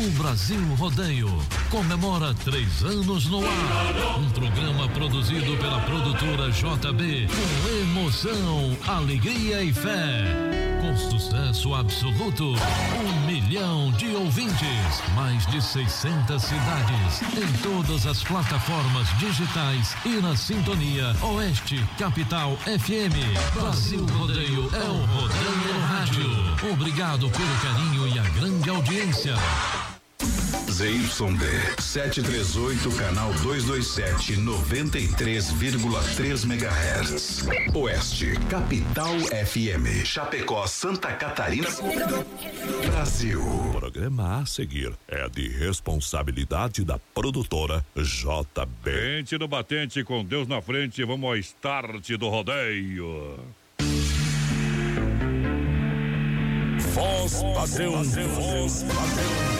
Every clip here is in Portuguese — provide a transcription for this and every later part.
O Brasil Rodeio comemora três anos no ar. Um programa produzido pela produtora JB com emoção, alegria e fé. Com sucesso absoluto, um milhão de ouvintes, mais de 600 cidades, em todas as plataformas digitais e na sintonia Oeste Capital FM. Brasil Rodeio é o Rodeio Rádio. Obrigado pelo carinho e a grande audiência. ZYD 738, canal 227, 93,3 MHz. Oeste, Capital FM. Chapecó, Santa Catarina. Brasil. O programa a seguir é de responsabilidade da produtora JB. Gente no batente com Deus na frente, vamos ao start do rodeio. Voz padrão, voz padrão.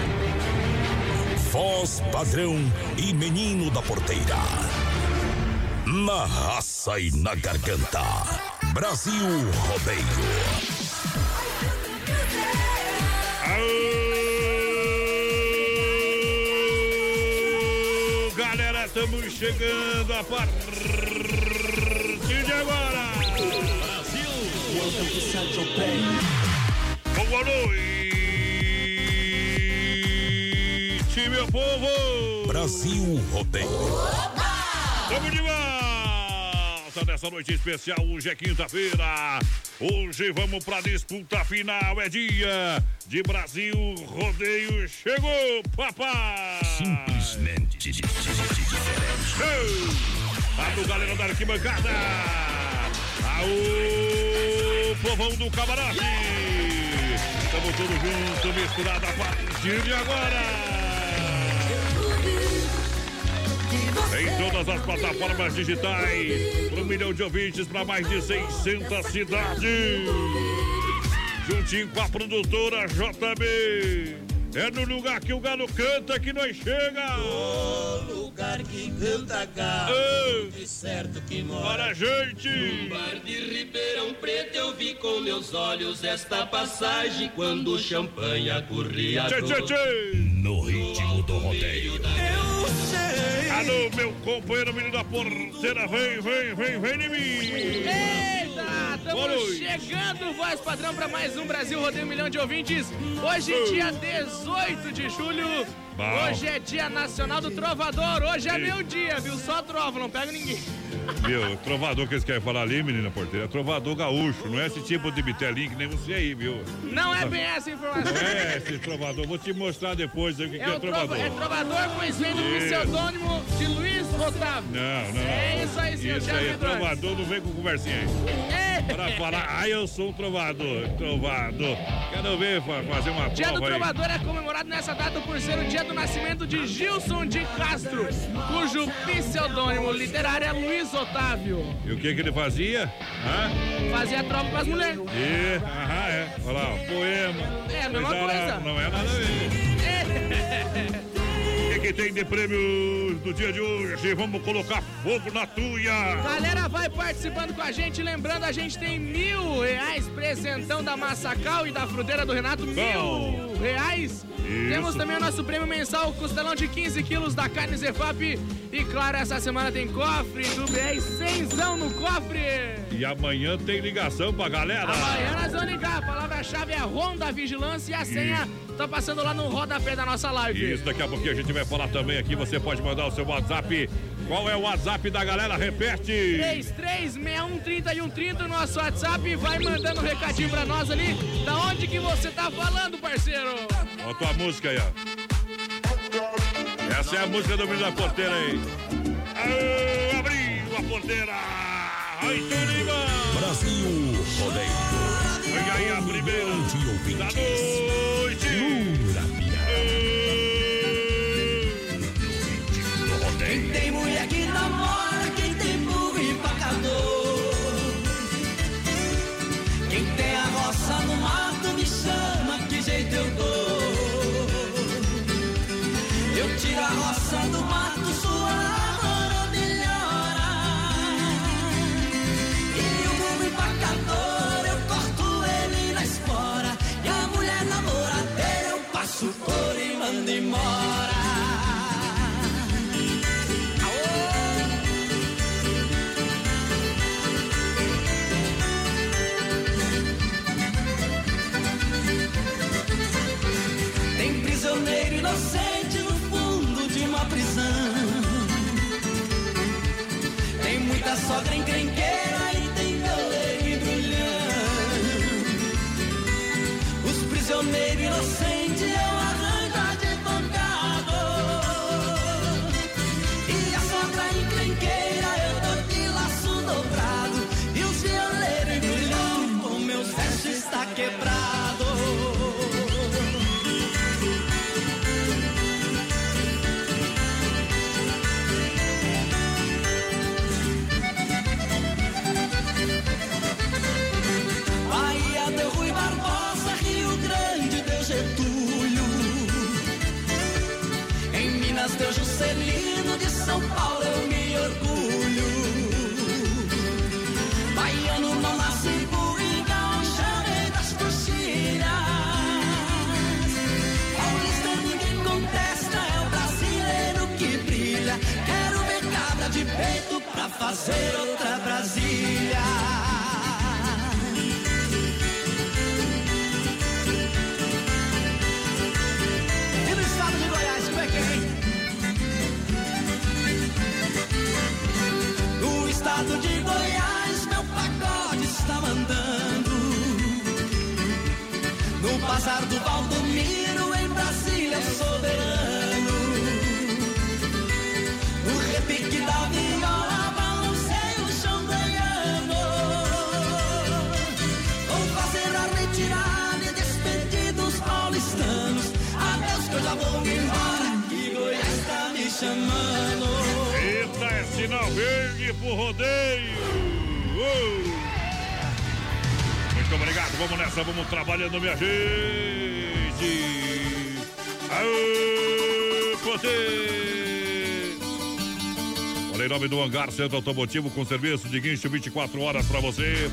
Voz padrão e menino da porteira. Na raça e na garganta. Brasil Rodeio. Aô, galera, estamos chegando a partir de agora. Brasil. Boa noite, meu povo. Brasil Rodeio. Tamo de volta nessa noite especial. Hoje é quinta-feira. Hoje vamos pra disputa final. É dia de Brasil Rodeio. Chegou, papai! Simplesmente di- di- di- diferente. Alô, galera da arquibancada! Aô, povão do camarote! Estamos todos juntos, misturado a partir de agora! Em todas as plataformas digitais, um milhão de ouvintes, para mais de 600 cidades. Juntinho com a produtora JB. É no lugar que o galo canta que nós chega. lugar que canta galo, Ô, de certo que mora. Bora, gente! Bar de Ribeirão Preto eu vi com meus olhos esta passagem quando o champanhe corria. Tchê, tchê, tchê! No ritmo do rodeio. Eu sei. Alô, meu companheiro menino da porteira, vem, vem, vem, vem em mim! Eita, Estamos noite. chegando, voz padrão, para mais um Brasil Rodeio um Milhão de Ouvintes. Hoje, dia 18 de julho. Bom. Hoje é dia nacional do trovador. Hoje é Sim. meu dia, viu? Só trova, não pego ninguém. Viu, trovador que eles querem falar ali, menina porteira, é trovador gaúcho, não é esse tipo de bitelinho que nem você aí, viu? Não é bem essa informação. Não é esse trovador, vou te mostrar depois o que, que É, é o trova, trovador. é trovador conhecido com o pseudônimo de Luiz Otávio. Não, não, não. É isso aí, senhor. Isso aí é trovador, não vem com conversinha aí. Para falar, ah, eu sou um trovador, trovador. Quero ver fa- fazer uma Dia do prova aí. Trovador é comemorado nessa data por ser o dia do nascimento de Gilson de Castro, cujo pseudônimo literário é Luiz Otávio. E o que que ele fazia? Hã? Fazia troca com as mulheres. E, aham, é. Olha lá, poema. É a mesma Mas, coisa. Não é nada a ver. Que, tem de prêmios do dia de hoje? Vamos colocar fogo na tuia. Galera, vai participando com a gente. Lembrando, a gente tem mil reais presentão da Massacal e da Fruteira do Renato. Bom. Mil reais. Temos também o nosso prêmio mensal, o costelão de 15 quilos da carne Zefap. E claro, essa semana tem cofre do BR, cenzão no cofre. E amanhã tem ligação pra galera. Amanhã nós vamos ligar. A palavra-chave é Ronda Vigilância e a senha tá passando lá no rodapé da nossa live. Isso, daqui a pouquinho a gente vai falar também aqui. Você pode mandar o seu WhatsApp. Qual é o WhatsApp da galera? Repete. 33613130 no nosso WhatsApp. Vai mandando um recadinho pra nós ali. Da onde que você tá falando, parceiro? Olha a tua música aí, ó. Essa é a música do menino da porteira aí. Aô, abriu a porteira. Turiba. Brasil Rodeio. Vem aí a primeira da noite. Tiro a roça do mato, sua lavoura melhora. E o mundo empacador, eu corto ele na espora. E a mulher namoradeira, eu passo por e mando embora. Muita sogra encrenqueira e tem violeiro e brulhão. Os prisioneiros inocentes Deu Juscelino, de São Paulo eu me orgulho. Baiano não nasce burro, gaúcha vem das coxilhas. Paulista ninguém contesta, é o brasileiro que brilha. Quero ver de peito pra fazer outra Brasília. De Goiás, meu pagode está mandando. No bazar do Valdomiro, em Brasília, soberano. No repique da viola, balancei o chão ganhando. Vou fazer a retirada e despedir dos paulistanos. Adeus que eu já vou embora, que Goiás tá me chamando. É sinal verde pro rodeio. Uh! Muito obrigado, vamos nessa, vamos trabalhando, minha gente. Aô, poder! Olha, em nome do Hangar Centro Automotivo com serviço de guincho 24 horas pra você.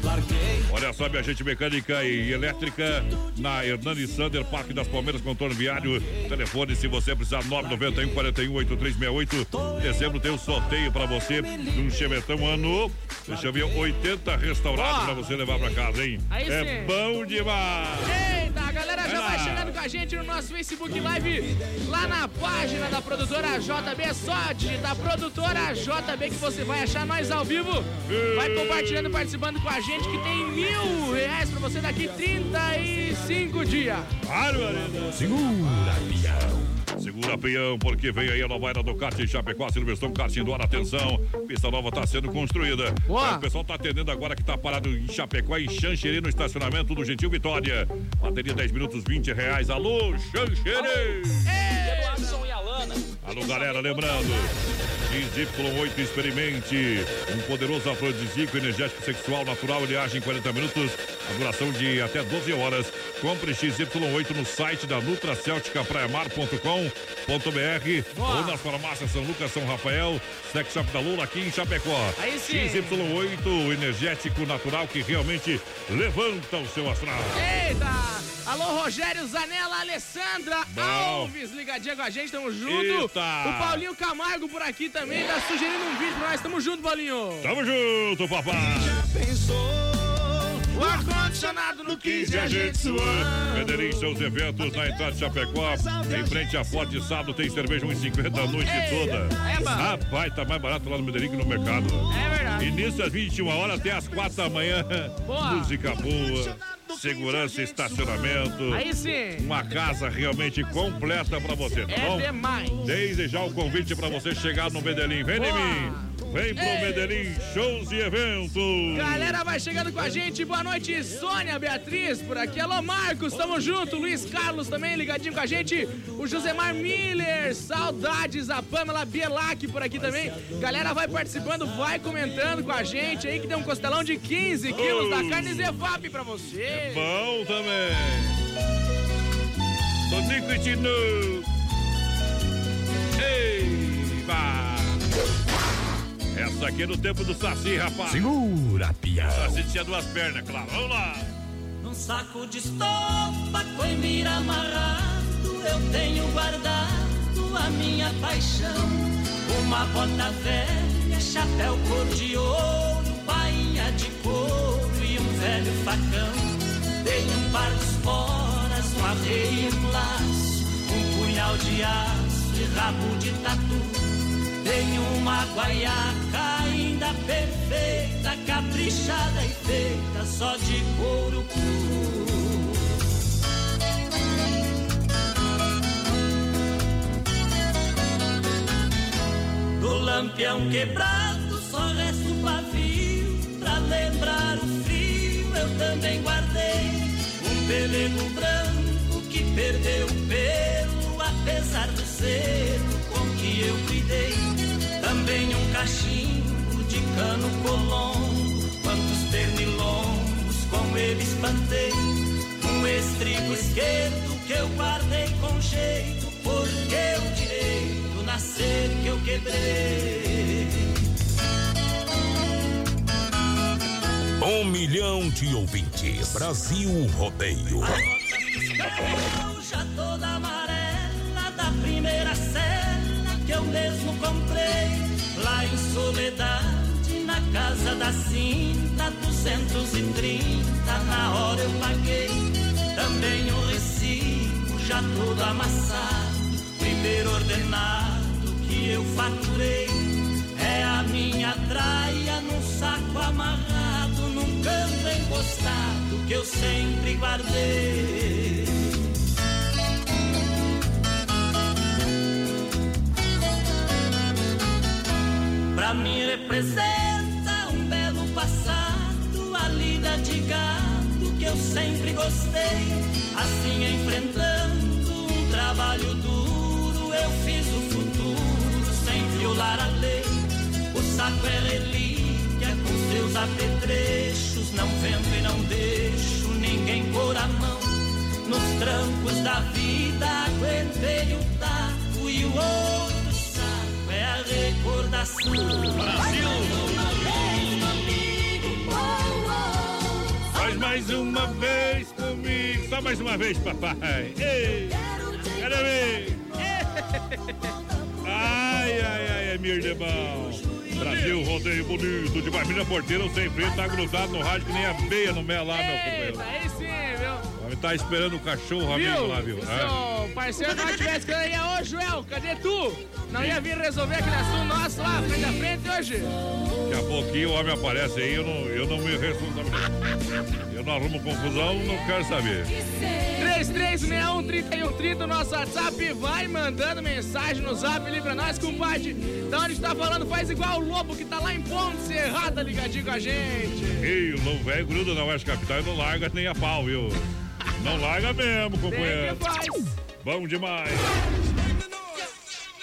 Olha só, minha gente mecânica e elétrica na Hernani Sander, Parque das Palmeiras, contorno viário. Telefone, se você precisar, 991 41 8368. Dezembro tem um sorteio pra você de um chevetão ano. Deixa eu ver, 80 restaurados Ó. pra você levar pra casa, hein? É bom demais! Eita, a galera já Vai chegando com a gente no nosso Facebook Live, lá na página da produtora JB. É só digitar produtora JB que você vai achar nós ao vivo. Vai compartilhando, participando com a gente que tem mil reais pra você daqui 35 dias. Barbaridade! Segura, pião. Segura peão, porque vem aí a nova era do kart em Chapecó, Silverstone Kart Indoor, atenção, pista nova está sendo construída. Boa. O pessoal está atendendo agora que está parado em Chapecó, em Xanxerê, no estacionamento do Gentil Vitória. Bateria 10 minutos, 20 reais. Alô, Xanxerê! Eduardo e Alana. Alô, galera, lembrando, XY8 experimente um poderoso afrodisíaco energético sexual natural, ele age em 40 minutos, a duração de até 12 horas. Compre XY8 no site da nutracelticapraiamar.com.br ou nas farmácias São Lucas, São Rafael, Sex Shop da Lula aqui em Chapecó. Aí sim. XY8, o energético natural que realmente levanta o seu astral. Eita! Alô, Rogério Zanella, Alessandra Bom. Alves, ligadinha com a gente, tamo junto. Eita. O Paulinho Camargo por aqui também, tá sugerindo um vídeo pra nós, tamo junto, Paulinho. Tamo junto, papai! O ar-condicionado no 15 e a gente suando. Medellín, seus eventos na entrada de Chapecó. Em frente à Forte Sábado tem cerveja 1,50 a noite Ei, toda. é. Rapaz, tá mais barato lá no Medellín que no mercado. É verdade. Início às 21 horas até às 4 da manhã. Boa. Música boa, segurança estacionamento. Aí sim. Uma casa realmente completa pra você, tá É bom? demais. Desde já o convite pra você chegar no Medellín. Vem em Boa. mim. Vem pro Ei. Medellín, shows e eventos. Galera vai chegando com a gente. Boa noite, Sônia Beatriz por aqui. Alô, Marcos, tamo junto. Luiz Carlos também ligadinho com a gente. O Josemar Miller, saudades. A Pamela Bielac por aqui também. Galera vai participando, vai comentando com a gente aí que tem um costelão de 15 quilos Oh. da carne Zevap pra você. Bom também. Liquidino. Eiva! Essa aqui é do tempo do Saci, rapaz. Segura, pião. Saci tinha duas pernas, claro. Vamos lá. Num saco de estopa, coimira amarrado, eu tenho guardado a minha paixão. Uma bota velha, chapéu cor de ouro, bainha de couro e um velho facão. Tenho um par de esporas, um arreio um laço, um punhal de aço e rabo de tatu. Tenho uma guaiaca ainda perfeita, caprichada e feita só de couro cru. Do lampião quebrado só resta o pavio Pra lembrar o frio eu também guardei Um pelego branco que perdeu o pelo Apesar do selo com que eu cuidei Também um cachimbo de cano colombo Quantos pernilongos com ele espantei Um estribo esquerdo que eu guardei com jeito Porque o direito nascer que eu quebrei Um milhão de ouvintes. Brasil Rodeio. Casa da Cinta, 230, na hora eu paguei. Também o recibo já todo amassado, primeiro ordenado que eu faturei. É a minha traia num saco amarrado, num canto encostado que eu sempre guardei. Pra mim representa lida de gado que eu sempre gostei. Assim enfrentando um trabalho duro, eu fiz o futuro sem violar a lei. O saco é relíquia com seus apetrechos, não vendo e não deixo ninguém pôr a mão. Nos trancos da vida aguentei o taco e o outro saco é a recordação. Brasil! Mais uma vez comigo. Só mais uma vez, papai. Ei, quero ver. Ai, ai, ai, é meu irmão. Brasil, rodeio bonito demais. Menina porteira, sem freio, tá grudado no rádio que nem a beia no mel lá, meu companheiro. aí sim, viu? Tá esperando o cachorro amigo Viu? lá, viu? Se seu parceiro não tivesse que ia, ô Joel, cadê tu? Não ia vir resolver aquele assunto nosso lá, frente a frente hoje? Daqui a pouquinho o homem aparece aí, eu não, eu não me responsabilizo. Eu não arrumo confusão, não quero saber. 3361-3130, nosso WhatsApp, vai mandando mensagem no zap ali pra nós, compadre. Da onde tá falando, faz igual o Lobo que tá lá em Ponte Serrada ligadinho com a gente. Ei, o lobo velho gruda na Oeste Capital e não larga nem a pau, viu? Não larga mesmo, companheiro. Bom demais.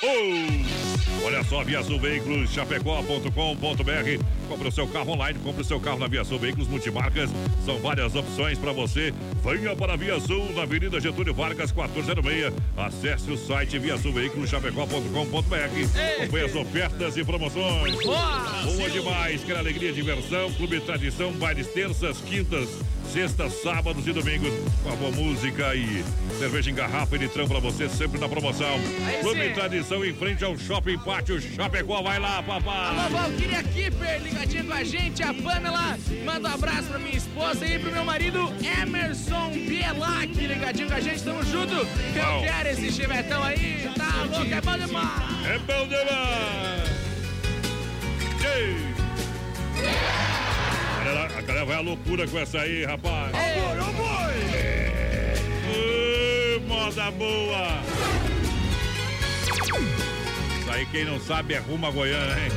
Oh! Olha só, Via Sul Veículos, chapecó.com.br. Compre o seu carro online, compre o seu carro na Via Sul Veículos Multimarcas. São várias opções para você. Venha para a Via Sul, na Avenida Getúlio Vargas, 1406. Acesse o site viasulveículos chapecó.com.br. Acompanhe as ofertas e promoções. Boa! Boa demais, quer alegria e diversão. Clube Tradição, bailes terças, quintas, sextas, sábados e domingos. Com a boa música e cerveja em garrafa e litrão pra você, sempre na promoção. Clube. Tradição em frente ao Shopping Pátio Chapecó. Vai lá, Alô, papai. Valkyria Kipper, ligadinho com a gente. A Pamela manda um abraço pra minha esposa e pro meu marido Emerson Bielac, ligadinho com a gente. Tamo junto. Eu quero esse chivetão aí. Tá louco, é bom demais. É bom demais. Ei. A galera, a galera vai à loucura com essa aí, rapaz. Ê, moda boa! Aí, quem não sabe, é rumo a Goiânia, hein?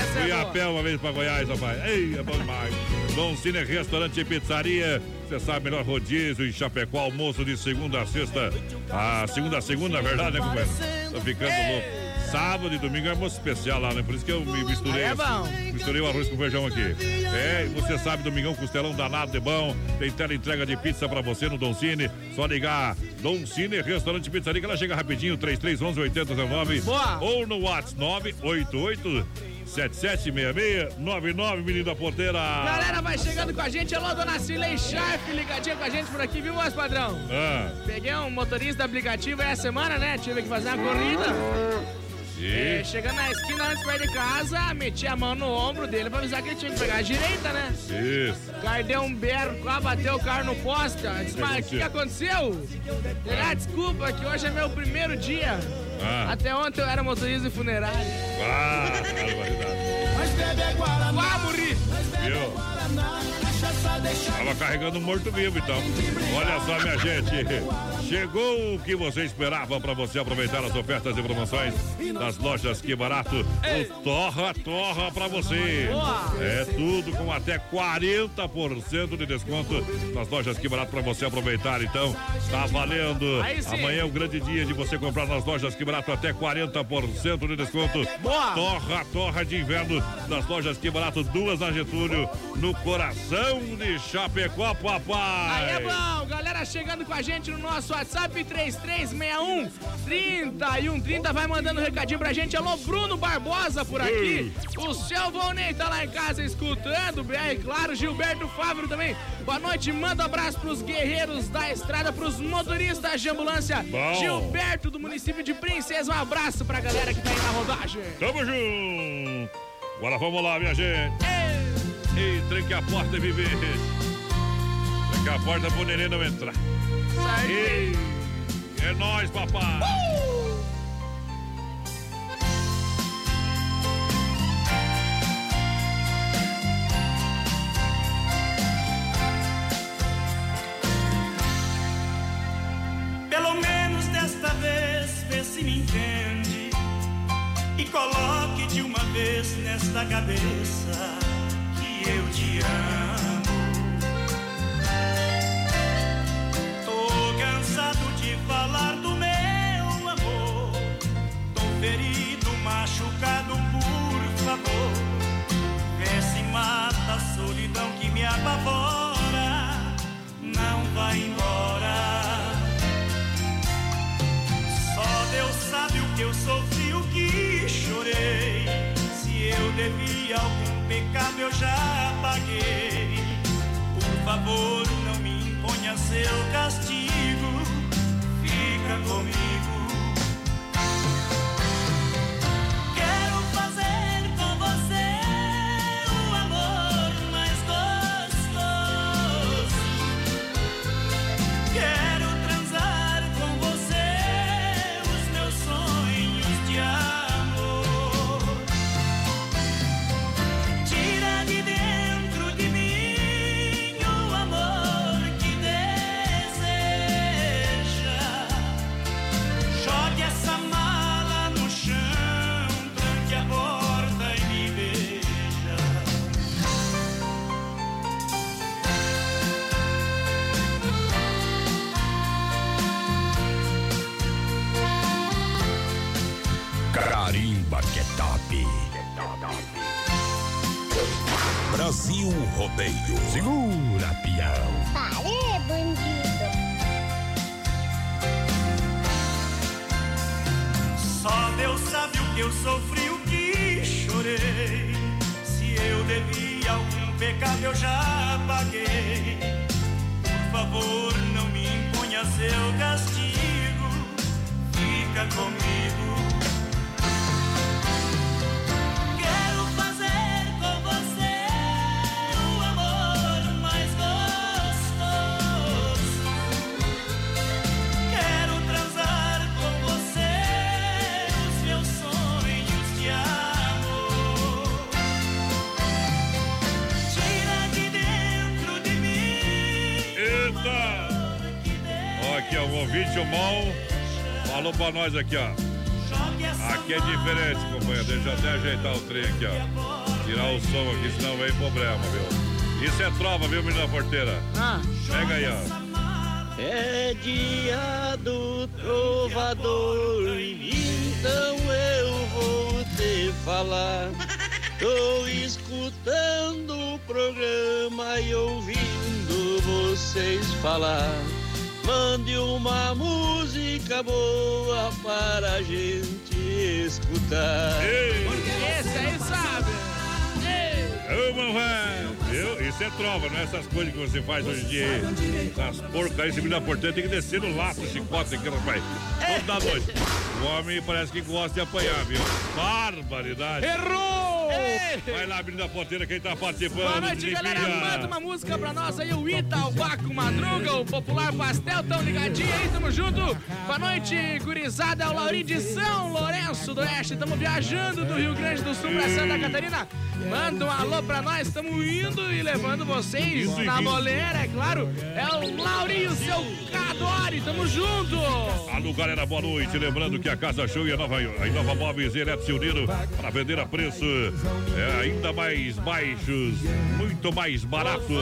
Essa Fui é a pé uma vez pra Goiás, rapaz. Ei, é bom demais. Dom Cine Restaurante e Pizzaria. Você sabe, melhor rodízio em Chapecó, almoço de segunda a sexta. A segunda a segunda, na verdade, né, companheiro? Tô ficando louco. Sábado e domingo é almoço especial lá, né? Por isso que eu me misturei. Aí é bom. Misturei o arroz com feijão aqui. É, e você sabe, domingão, costelão danado de bom. Tem tela entrega de pizza pra você no Don Cine. Só ligar. Don Cine, restaurante pizzaria, que ela chega rapidinho, 3311 8019. Boa. Ou no WhatsApp 988 776699, menino da porteira. Galera, vai chegando com a gente. Alô, dona Cilei Sharp, ligadinha com a gente por aqui, viu, voz padrão? Ah, Peguei um motorista aplicativo essa semana, né? Tive que fazer uma corrida. É, e... chegando na esquina antes pra ir de casa, meti a mão no ombro dele pra avisar que ele tinha que pegar a direita, né? Isso. O cara deu um berro, quase bateu o carro no poste. Disse, mas o que, aconteceu? Ele, ah, desculpa, que hoje é meu primeiro dia. Ah. Até ontem eu era motorista de funerário. Ah, barbaridade. Ah, morri! Viu? Tava carregando um morto-vivo, então. Olha só, minha gente. Chegou o que você esperava para você aproveitar as ofertas e promoções das lojas Que Barato. O Torra Torra para você. É tudo com até 40% de desconto nas lojas Que Barato para você aproveitar. Então, tá valendo. Amanhã é o grande dia de você comprar nas lojas Que Barato até 40% de desconto. Torra Torra de inverno das lojas Que Barato, duas na Getúlio, no coração de Chapecó, papai. Aí é bom, galera chegando com a gente no nosso WhatsApp 3361 30 e 130 vai mandando um recadinho pra gente. Alô, Bruno Barbosa por aqui. O seu Volney tá lá em casa escutando. BR, claro, Gilberto Fávero também. Boa noite, manda um abraço pros guerreiros da estrada, pros motoristas de ambulância. Bom. Gilberto do município de Princesa. Um abraço pra galera que tá aí na rodagem. Tamo junto. Agora vamos lá, minha gente. Ei, tranque a porta e viver. Tranque a porta pro neném não entrar. Ei, é nóis, papai. Pelo menos desta vez, vê se me entende. E coloque de uma vez nesta cabeça eu te amo. Tô cansado de falar do meu amor. Tô ferido, machucado, por favor. Vê se mata a solidão que me apavora. Não vai embora. Só Deus sabe o que eu sofri, o que chorei. Se eu devia algum eu já paguei. Por favor, não me imponha seu castigo. Fica comigo. Quero fazer eu sofri, o que chorei. Se eu devia algum pecado, eu já pra nós aqui, ó. Aqui é diferente, companheiro. Deixa eu até ajeitar o trem aqui, ó. Tirar o som aqui, senão vem problema, viu? Isso é trova, viu, menina porteira? Ah, Pega aí, ó. É dia do trovador, então eu de falar. Tô escutando o programa e ouvindo vocês falar. Mande uma música boa para a gente escutar. Esse aí sabe. Ô, mamãe, viu? Isso é trova, não é essas coisas que você faz hoje em dia. As porcas aí, segundo a porteira, tem que descer no laço, chicote, que rapaz. Toda noite. O homem parece que gosta de apanhar, viu? Barbaridade. Errou! Vai lá, abrindo a porteira, quem tá participando. Boa noite, galera. Manda uma música pra nós aí, o Ita, o Baco Madruga, o Popular Pastel, tão ligadinho aí, tamo junto. Boa noite, gurizada, é o Laurinho de São Lourenço do Oeste. Tamo viajando do Rio Grande do Sul pra Santa Catarina. Manda um alô pra nós, tamo indo e levando vocês Indo na boleira, é claro. É o Laurinho, seu Cadore, tamo junto. Alô, galera, boa noite. Lembrando que a Casa Show e a Nova, a Nova Móveis e Eletro se uniram para vender a preço é, ainda mais baixos, muito mais barato.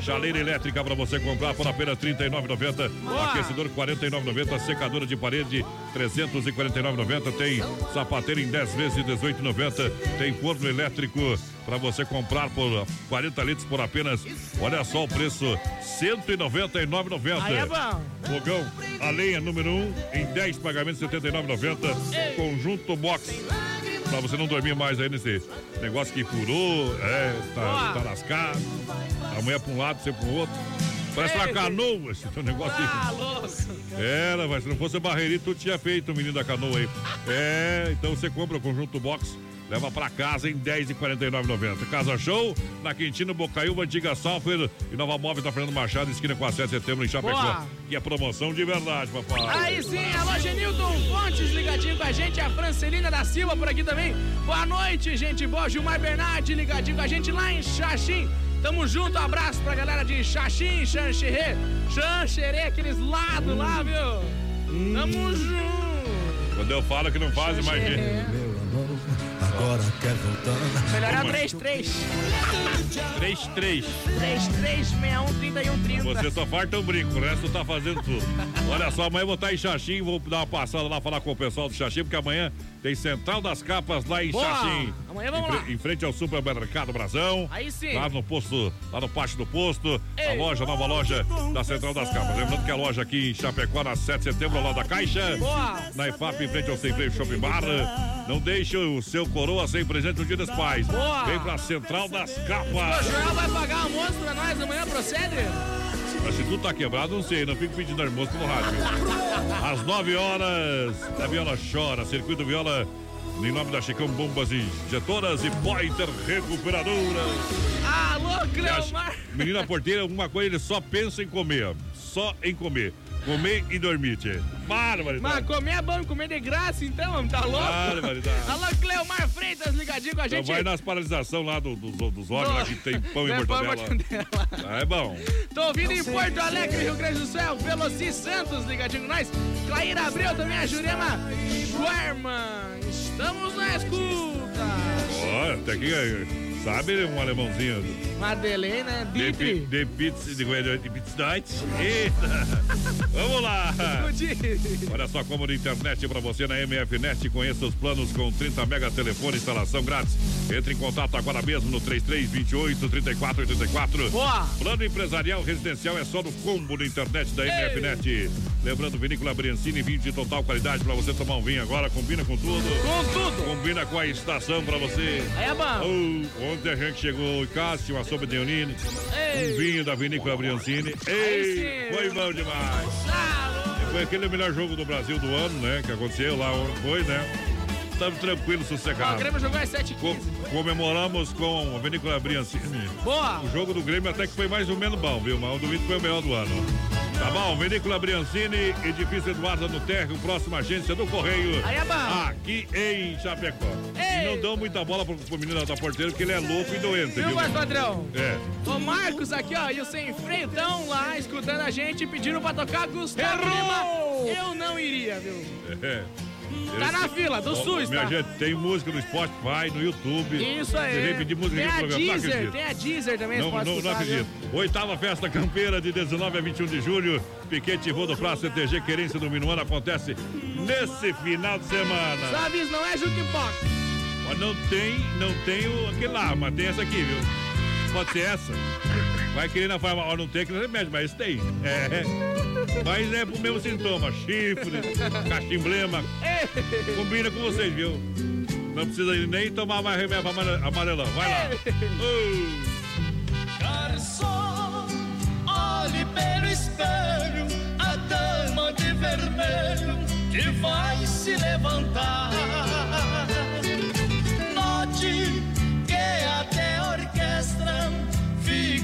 Chaleira elétrica para você comprar por apenas R$ 39,90. Aquecedor R$ 49,90. Secadora de parede R$ 349,90. Tem sapateiro em 10 vezes de R$ 18,90. Tem forno elétrico para você comprar por 40 litros por apenas, olha só o preço, R$ 199,90. Aí é bom. Fogão, a lenha número 1 um, em 10 pagamentos, R$ 79,90. Conjunto box. Pra você não dormir mais aí nesse negócio que furou, é, tá, tá lascado. Amanhã pra um lado, você pro outro. Parece uma canoa esse teu negócio. Ah. Era, mas se não fosse barreirinho, tu tinha feito, menino da canoa aí. É, então você compra o conjunto box, leva pra casa em 10 e 49,90. Casa Show, na Quintino, Bocaiúva, Antiga Software e Nova Móveis da Fernando Machado, esquina com a 7 de setembro em Chapecó. Boa. Que é promoção de verdade, papai. Aí sim, alô Genilton Fontes ligadinho com a gente, a Francelina da Silva por aqui também. Boa noite, gente boa. Gilmar Bernardi ligadinho com a gente lá em Xaxim. Tamo junto, abraço pra galera de Xaxim, Xanxerê, Xanxerê, aqueles lados lá, viu? Tamo junto. Quando eu falo que não faz, imagina. Agora quer voltar. Melhor é o 33. 3-3. 3361 3130. Você só falta um brinco, o resto tá fazendo tudo. Olha só, amanhã eu vou estar em Xaxim, vou dar uma passada lá, falar com o pessoal do Xaxim, porque amanhã tem Central das Capas lá em Boa. Xaxim. Amanhã vamos em, lá. Em frente ao Supermercado Brasão. Aí sim. Lá no posto, lá no pátio do posto. A Ei. loja, a nova loja da Central das Capas. Lembrando que a loja aqui em Chapecó, na 7 de setembro, lá da Caixa. Boa. Na IFAP, em frente ao Sem Freio Shopping Bar. Não deixe o seu coroa sem presente no Dia dos Pais. Boa. Vem pra Central das O Capas. Joel vai pagar almoço pra nós amanhã, procede? Mas se tudo tá quebrado, não sei, não fico pedindo almoço no rádio. Às 9 horas, a Viola chora, Circuito Viola, em nome da Chicão Bombas Injetoras e Pointer Recuperadora. Alô, Cleomar. Menina porteira, uma coisa, ele só pensa em comer, ó. só em comer. Comer e dormir, tchê. Bárbaro. Mas comer é bom, comer de graça então, homem, tá louco? Barbaridade. Alô, Cleomar Freitas, ligadinho com a Então gente. vai nas paralisação lá do- dos dos olhos, lá que tem pão e e mortadela. Ah, é bom. Tô ouvindo em Porto Alegre, Rio Grande do Sul, Veloci Santos, ligadinho com nós. Claíra Abreu também, a Jurema Schwerman. Estamos na escuta. Ó, até que, sabe, um alemãozinho. Madeleine, né? Pi- de pizza, de, de, de pizza night. Eita! Vamos lá! Olha só como de internet para você na MF Net. Conheça os planos com 30 mega telefone instalação grátis. Entre em contato agora mesmo no 3328 3484. Boa! Plano empresarial residencial é só no combo da internet da MF Net. Lembrando, vinícola Briancini, vinho de total qualidade para você tomar um vinho agora. Combina com tudo. Com tudo. Combina com a estação para você. Aí é bom. Oh, ontem a gente chegou em casa, tinha uma sopa de Leonine, um vinho da vinícola Briancini. Ei, foi bom demais. E Foi aquele melhor jogo do Brasil do ano, né? Que aconteceu lá, foi, né? Estamos tranquilos, Ó, o sossegados. Grêmio jogou às 7 Co- comemoramos com a vinícola Briancini. Boa! O jogo do Grêmio até que foi mais ou menos bom, viu? Mas o do Inter foi o melhor do ano. Tá bom, Vinícola Briancini, edifício Eduardo no Terro, próxima agência do Correio. Aí é bom. Aqui em Chapecó. Ei. E não dão muita bola pro, pro menino da porteira, porque ele é louco e doente, Viu, viu? voz padrão? É. O Marcos aqui, ó, e o Sem Freio tão lá escutando a gente, pedindo pra tocar Gustavo Errou! Lima. Eu não iria, viu? é. Tá na fila, do SUS, Minha tá? gente, tem música no Spotify, no YouTube. Isso aí. Você vem pedir música Tem aqui no a não Deezer, acredito. tem a Deezer também, Não, não, não acredito. Oitava festa campeira de 19 a 21 de julho. Piquete Praça CTG Querência do Minuano acontece nesse final de semana. Só aviso, não é jukebox. Mas não tem, não tem o, aquele lá, mas tem essa aqui, viu? Pode ser essa. Vai querer na farmácia, ó, não tem aquele remédio, mas tem. É. Mas é pro mesmo sintoma, chifre, cachimblema. Combina com vocês, viu? Não precisa nem tomar mais remédio amarelão. Vai lá. Garçom, olhe pelo espelho a dama de vermelho que vai se levantar.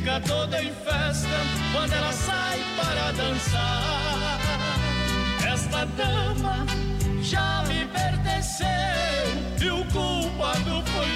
Fica toda em festa quando ela sai para dançar. Esta dama já me pertenceu e o culpado foi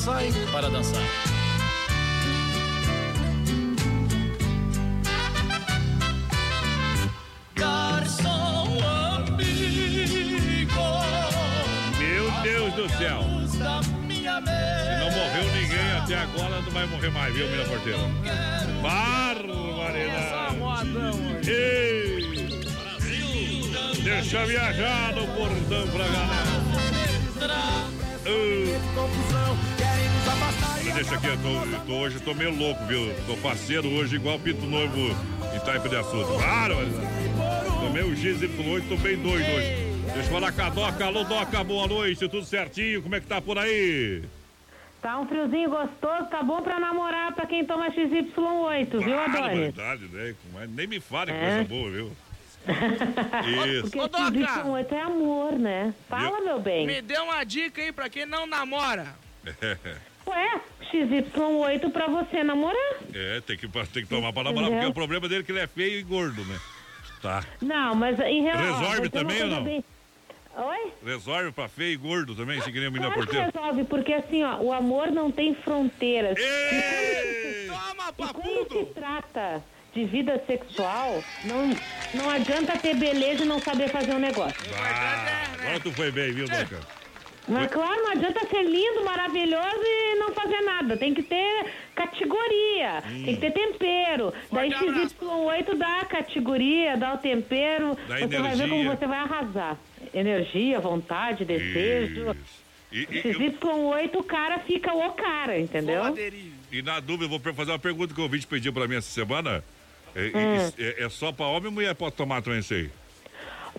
sai para dançar. Garçom amigo, Meu Deus do céu. Se não morreu ninguém até agora, não vai morrer mais, viu, minha porteira? Barbaridade. Ei! Deixa viajar no portão pra galera. Deixa aqui, eu tô, eu tô- hoje eu tô meio louco, viu? Tô parceiro hoje, igual Pinto Novo em Taipa de Açude. Barbaridade. Tomei o XY8, tô bem doido hoje. Deixa eu falar com a Doca. Alô, Doca, boa noite, tudo certinho? Como é que tá por aí? Tá um friozinho gostoso, tá bom pra namorar pra quem toma XY8, viu, Adonis? Barbaridade, né? Mas nem me fale que É. coisa boa, viu? Isso. Porque XY8 é amor, né? Fala, meu bem. Me dê uma dica aí pra quem não namora. Ué, XY8 pra você namorar? É, tem que, tem que tomar pra namorar, porque o problema dele é que ele é feio e gordo, né? Tá. Não, mas em relação... Resolve também ou não? bem- Oi? Resolve pra feio e gordo também, se queria menina Claro que porteira. resolve, porque assim, ó, o amor não tem fronteiras. Toma, E quando se trata de vida sexual, não, não adianta ter beleza e não saber fazer um negócio. Ah, agora tu foi bem, viu, Doca? Mas claro, não adianta ser lindo, maravilhoso e não fazer nada. Tem que ter categoria, Hum. tem que ter tempero. Daí XY8 dá a categoria, dá o tempero. Dá você vai ver energia. como você vai arrasar. Energia, vontade, desejo. E, e- XY8 o cara fica o cara, entendeu? e na dúvida, eu vou fazer uma pergunta que o ouvinte pediu pra mim essa semana. É, Hum. é- é só pra homem ou mulher pode tomar também isso aí?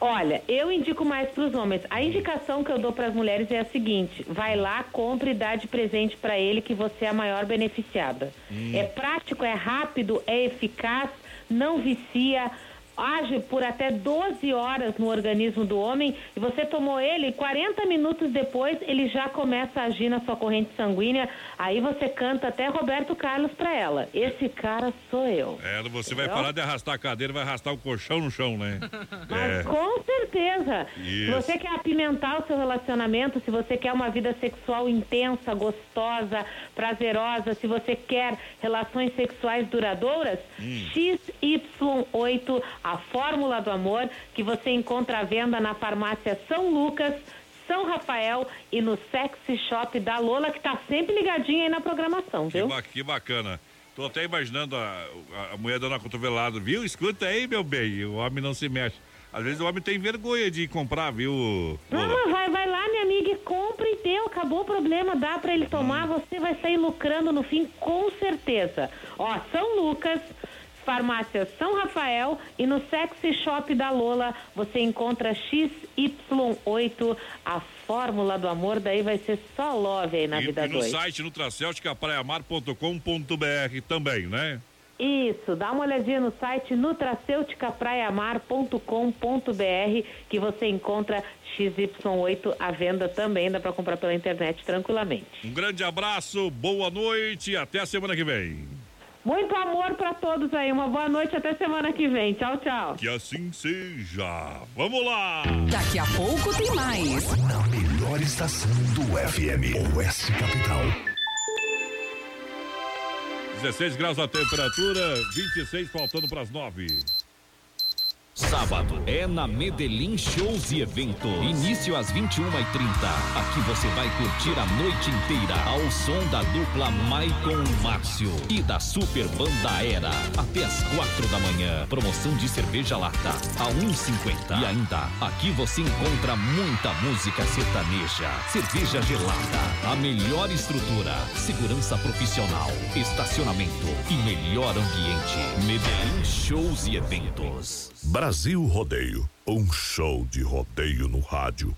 Olha, eu indico mais para os homens. A indicação que eu dou para as mulheres é a seguinte: vai lá, compre e dá de presente para ele que você é a maior beneficiada. Hum. É prático, é rápido, é eficaz, não vicia. Age por até 12 horas no organismo do homem e você tomou ele 40 minutos depois, ele já começa a agir na sua corrente sanguínea. Aí você canta até Roberto Carlos para ela. Esse cara sou eu. É, você vai Entendeu? parar de arrastar a cadeira, vai arrastar o colchão no chão, né? É. Com certeza. Isso. Se você quer apimentar o seu relacionamento, se você quer uma vida sexual intensa, gostosa, prazerosa, se você quer relações sexuais duradouras, Hum. XY8, a fórmula do amor, que você encontra à venda na farmácia São Lucas, São Rafael e no Sexy Shop da Lola, que tá sempre ligadinha aí na programação, viu? que bacana. Tô até imaginando a, a- a mulher dando uma cotovelada, viu? Escuta aí, meu bem, o homem não se mexe. às vezes o homem tem vergonha de comprar, viu? Não, não, vai, vai lá, minha amiga, e compra e deu, acabou o problema, dá para ele tomar, Hum. você vai sair lucrando no fim, com certeza. Ó, São Lucas, Farmácia São Rafael e no Sexy Shop da Lola você encontra XY8, a fórmula do amor, daí vai ser só love aí na E, vida e no 2. site nutracêuticapraiamar.com.br também, né? Isso, dá uma olhadinha no site nutracêuticapraiamar.com.br que você encontra XY8 à venda também, dá para comprar pela internet tranquilamente. Um grande abraço, boa noite e até a semana que vem. Muito amor para todos aí, uma boa noite até semana que vem. Tchau, tchau. Que assim seja. Vamos lá! Daqui a pouco tem mais. Na melhor estação do FM, Oeste Capital. 16 graus a temperatura, 26 faltando para as 9. Sábado é na Medellín Shows e Evento. Início às 21h30. Aqui você vai curtir a noite inteira ao som da dupla Maicon Márcio e da Super Banda Era. Até às 4 da manhã. Promoção de cerveja lata a 1,50. E ainda, aqui você encontra muita música sertaneja, cerveja gelada, a melhor estrutura, segurança profissional, estacionamento e melhor ambiente. Medellín Shows e Eventos. Brasil Rodeio, um show de rodeio no rádio.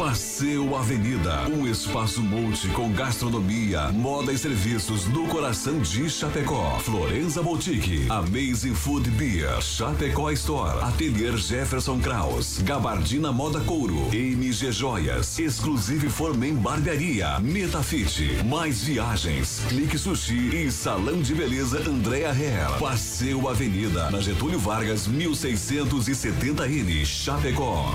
Passeio Avenida, um espaço multi com gastronomia, moda e serviços no coração de Chapecó. Florença Boutique, Amazing Food Beer, Chapecó Store, Atelier Jefferson Kraus, Gabardina Moda Couro, MG Joias, Exclusive Formen Barbearia, Metafit, mais viagens, Clique Sushi e Salão de Beleza Andréa Hair. Passeio Avenida, na Getúlio Vargas, 1670N, Chapecó.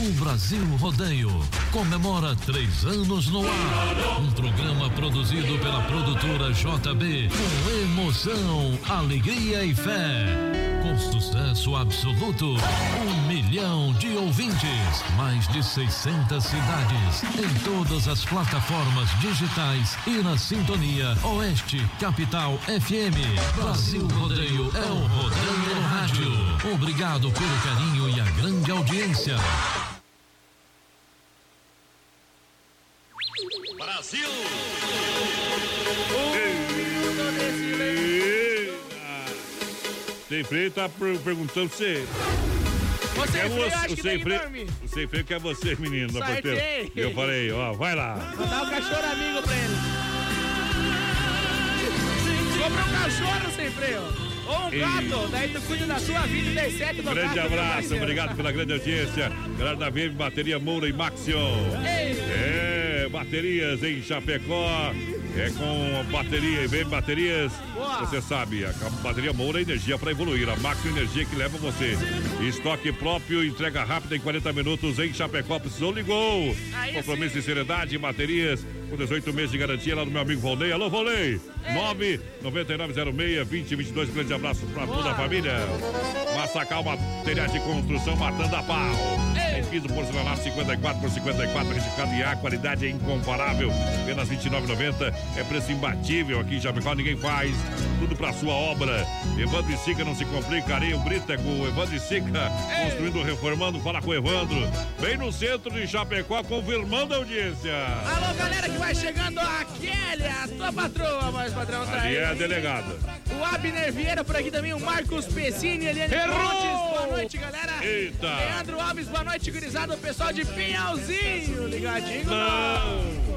O Brasil Rodeio comemora três anos no ar. Um programa produzido pela produtora JB com emoção, alegria e fé. Com sucesso absoluto, um milhão de ouvintes, mais de 600 cidades, em todas as plataformas digitais e na sintonia Oeste Capital FM. Brasil Rodeio é o Rodeio no Rádio. Obrigado pelo carinho e a grande audiência. Brasil! Sem freio tá per- perguntando se. Quer freio, você- o que sem que freio, o sem freio quer você, menino da porteira. Eu falei, ó, vai lá. Vou dar um cachorro amigo pra ele. Compra um cachorro sem freio. Ou um Ei. gato, daí tu cuida da sua vida e das sete do Grande abraço, obrigado pela grande audiência. Galera da VM, bateria Moura e Maxion. Ei. É, baterias em Chapecó. É com bateria e bem baterias. Você sabe, a bateria Moura é energia para evoluir. A máxima energia que leva você. Estoque próprio, entrega rápida em 40 minutos em Chapecó. Precisou, ligou. Compromisso e seriedade, baterias com 18 meses de garantia lá do meu amigo Volney. Alô, Volney! 99906-2022. Grande abraço para toda a família. Massacal Materiais de Construção matando a pau. Em piso porcelanato 54 por 54, registrado em A, qualidade é incomparável. Apenas R$ 29,90. É preço imbatível aqui em Chapecó, ninguém faz. Tudo pra sua obra. Evandro e Sica não se complica. Areia o Brita é com o Evandro e Sica. Construindo, reformando. Fala com o Evandro. Bem no centro de Chapecó, confirmando a audiência. Alô, galera que vai chegando, a Kelly, a tua patroa, mas patrão tá Ali é a delegada. O Abner Vieira por aqui também, o Marcos Pessini, Eliane! Pontes, boa noite, galera. Eita! Leandro Alves, boa noite, gurizada, o pessoal de Pinhalzinho, ligadinho. Não!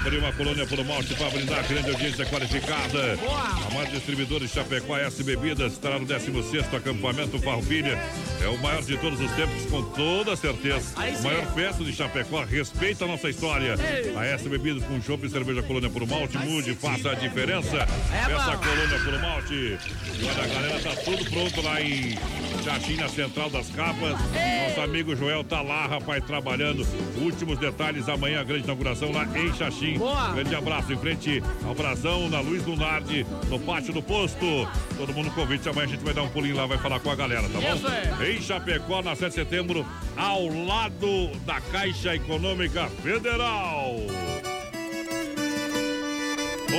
Abrir uma colônia por malte para brindar grande audiência qualificada. A maior distribuidora de Chapecó, S Bebidas, estará no 16º acampamento Farroupilha. É o maior de todos os tempos, com toda certeza. A sim. maior festa de Chapecó, respeita a nossa história. A S Bebidas com chopp e cerveja colônia por malte, mude, faça a diferença. É Peça a bom. colônia por malte. E olha, a galera tá tudo pronto lá em na Central das Capas. Nosso amigo Joel tá lá, rapaz, trabalhando. Últimos detalhes amanhã, a grande inauguração lá em Xaxim. Boa. Grande abraço em frente ao Brasão, na Luiz Lunardi, no pátio do posto. Todo mundo convite. Amanhã a gente vai dar um pulinho lá, vai falar com a galera, tá bom? Isso é. Em Chapecó, na 7 de setembro, ao lado da Caixa Econômica Federal.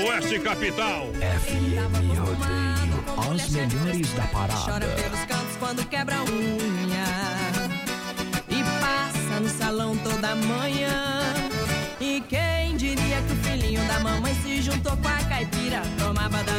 Oeste Capital. FM Rodeio, as melhores da Chora parada. pelos cantos quando quebra a unha E passa no salão toda manhã E quem se juntou com a caipira. Tomava danoninho,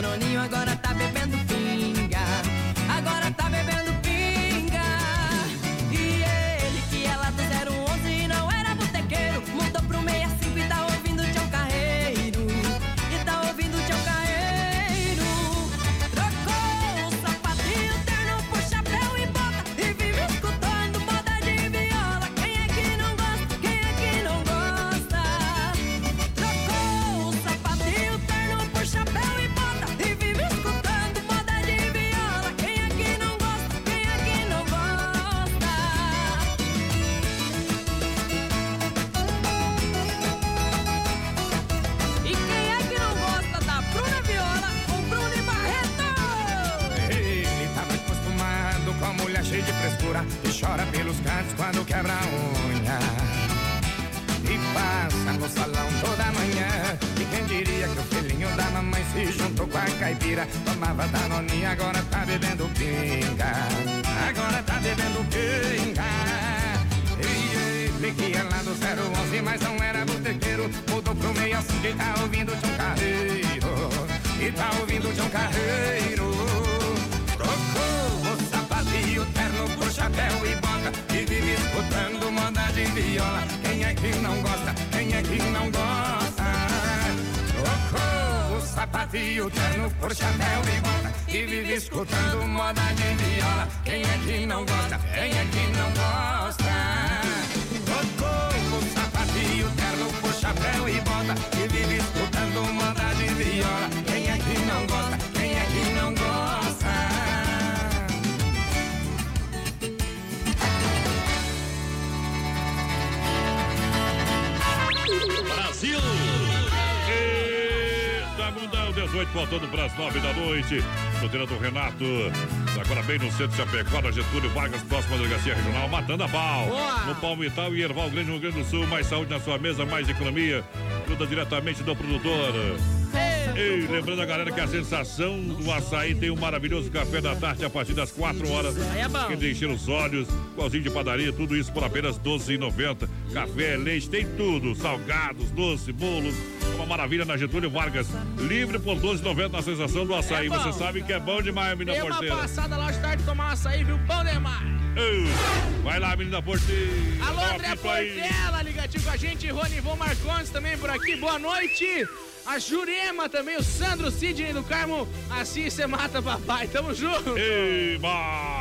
Solteira do Renato. Agora bem no centro de Chapecó, na Getúlio Vargas, próxima delegacia regional, matando a pau. Boa! No Palmital e Erval Grande, no Rio Grande do Sul. Mais saúde na sua mesa, mais economia. Tudo diretamente do produtor. Ei, lembrando a galera que a sensação do açaí tem um maravilhoso café da tarde a partir das 4 horas. É bom. Encher os olhos, igualzinho de padaria, tudo isso por apenas R$ 12,90. Café, leite, tem tudo. Salgados, doce, bolos. Uma maravilha na Getúlio Vargas. Livre por R$ 12,90 na sensação do açaí. É. Você sabe que é bom demais, menina Dei uma porteira. passada lá hoje tarde tomar um açaí, viu? Bom demais. Vai lá, menina porteira. Alô, Dá uma André. Portela, ligadinho com a gente. Ronivon Marcondes também por aqui. Boa noite. A Jurema também, o Sandro Sidney do Carmo. Assim você mata papai. Tamo junto. Mas...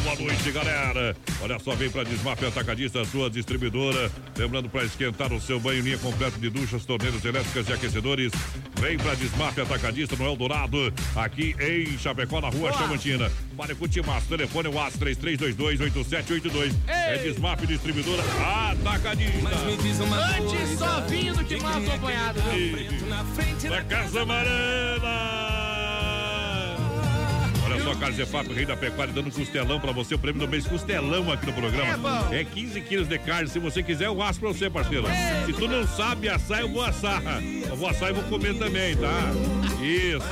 boa noite, galera. Olha só, vem pra Desmaf Atacadista, sua distribuidora. Lembrando para esquentar o seu banho, linha completa de duchas, torneiras elétricas e aquecedores. Vem pra Desmaf Atacadista no Eldorado, aqui em Chapecó, na rua Chamantina. Para Cutimaço, telefone é o AS 33228782. É Desmaf Distribuidora Atacadista. Antes só vinho do que mal acompanhado. viu? Da Casa Amarela. Olha só, Carlos Efap, rei da pecuária, dando costelão pra você. O prêmio do mês, costelão aqui no programa. É. É 15 quilos de carne. Se você quiser, eu asso pra você, parceiro. Se tu não sabe assar, eu vou assar. Eu vou assar e vou comer também, tá? Isso.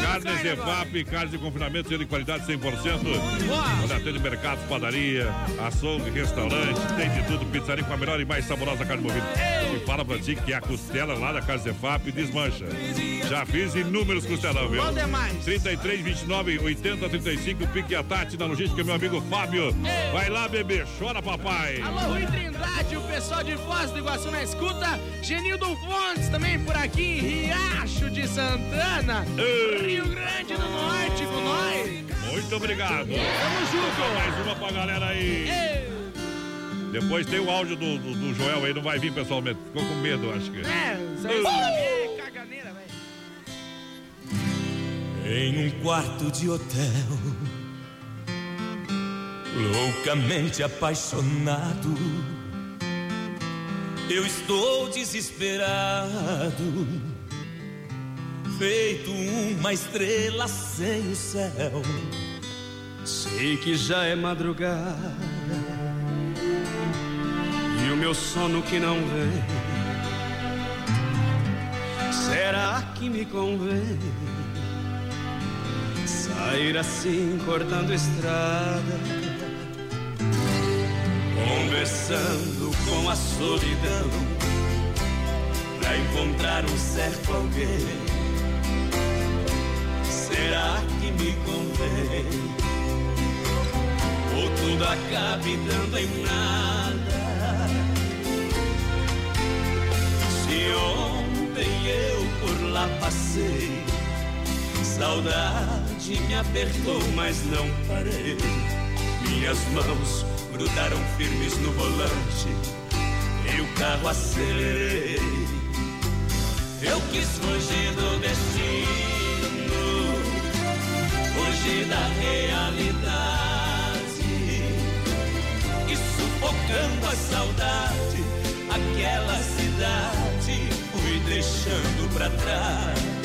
Carnes Efap, carnes de confinamento, sendo de qualidade 100%. Olha, tem de mercados, padaria, açougue, restaurante, tem de tudo. Pizzaria com a melhor e mais saborosa carne movida. E fala pra ti que a costela lá da Casa Efap desmancha. Já fiz inúmeros costelão, viu? Bom demais. 33, 29, 80, 35, Pique a Tati na logística, meu amigo Fábio. Vai lá, bebê, chora, papai. Alô, Rui Trindade, o pessoal de Foz do Iguaçu na escuta. Genildo Fontes também por aqui Riacho de Santana. Rio Grande do Norte com nós. Muito obrigado. Tamo junto. Mais uma pra galera aí. Depois tem o áudio do, do, do Joel aí, não vai vir pessoalmente. Ficou com medo, acho que. É, isso aí é caganeira, velho. Em um quarto de hotel, loucamente apaixonado, eu estou desesperado, feito uma estrela sem o céu. Sei que já é madrugada e o meu sono que não vem. Será que me convém? Sair assim cortando estrada, conversando com a solidão, pra encontrar um certo alguém. Será que me convém? Ou tudo acabe dando em nada? Se ontem eu por lá passei. Saudade me apertou, mas não parei. Minhas mãos grudaram firmes no volante e o carro acelerei. Eu quis fugir do destino, fugir da realidade e sufocando a saudade, aquela cidade fui deixando pra trás.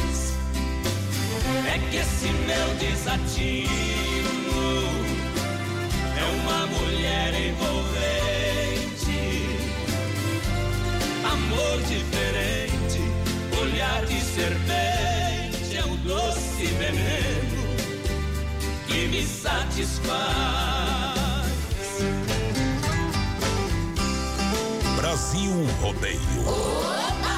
É que esse meu desatino é uma mulher envolvente, amor diferente, olhar de serpente é um doce veneno que me satisfaz. Brasil Rodeio.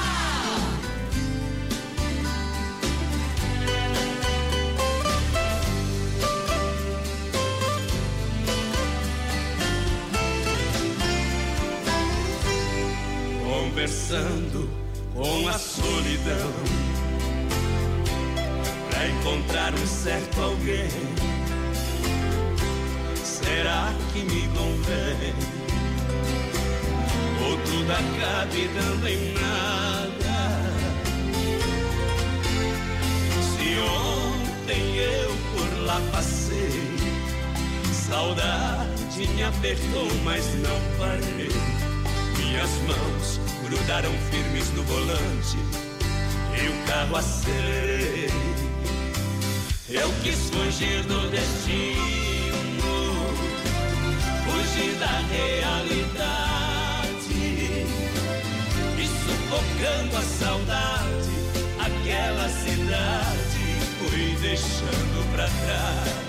Conversando com a solidão Pra encontrar um certo alguém Será que me convém? Ou tudo acabe dando em nada? Se ontem eu por lá passei Saudade me apertou, mas não parei minhas mãos grudaram firmes no volante e o carro acelerei. Eu quis fugir do destino, fugir da realidade e sufocando a saudade, aquela cidade fui deixando pra trás.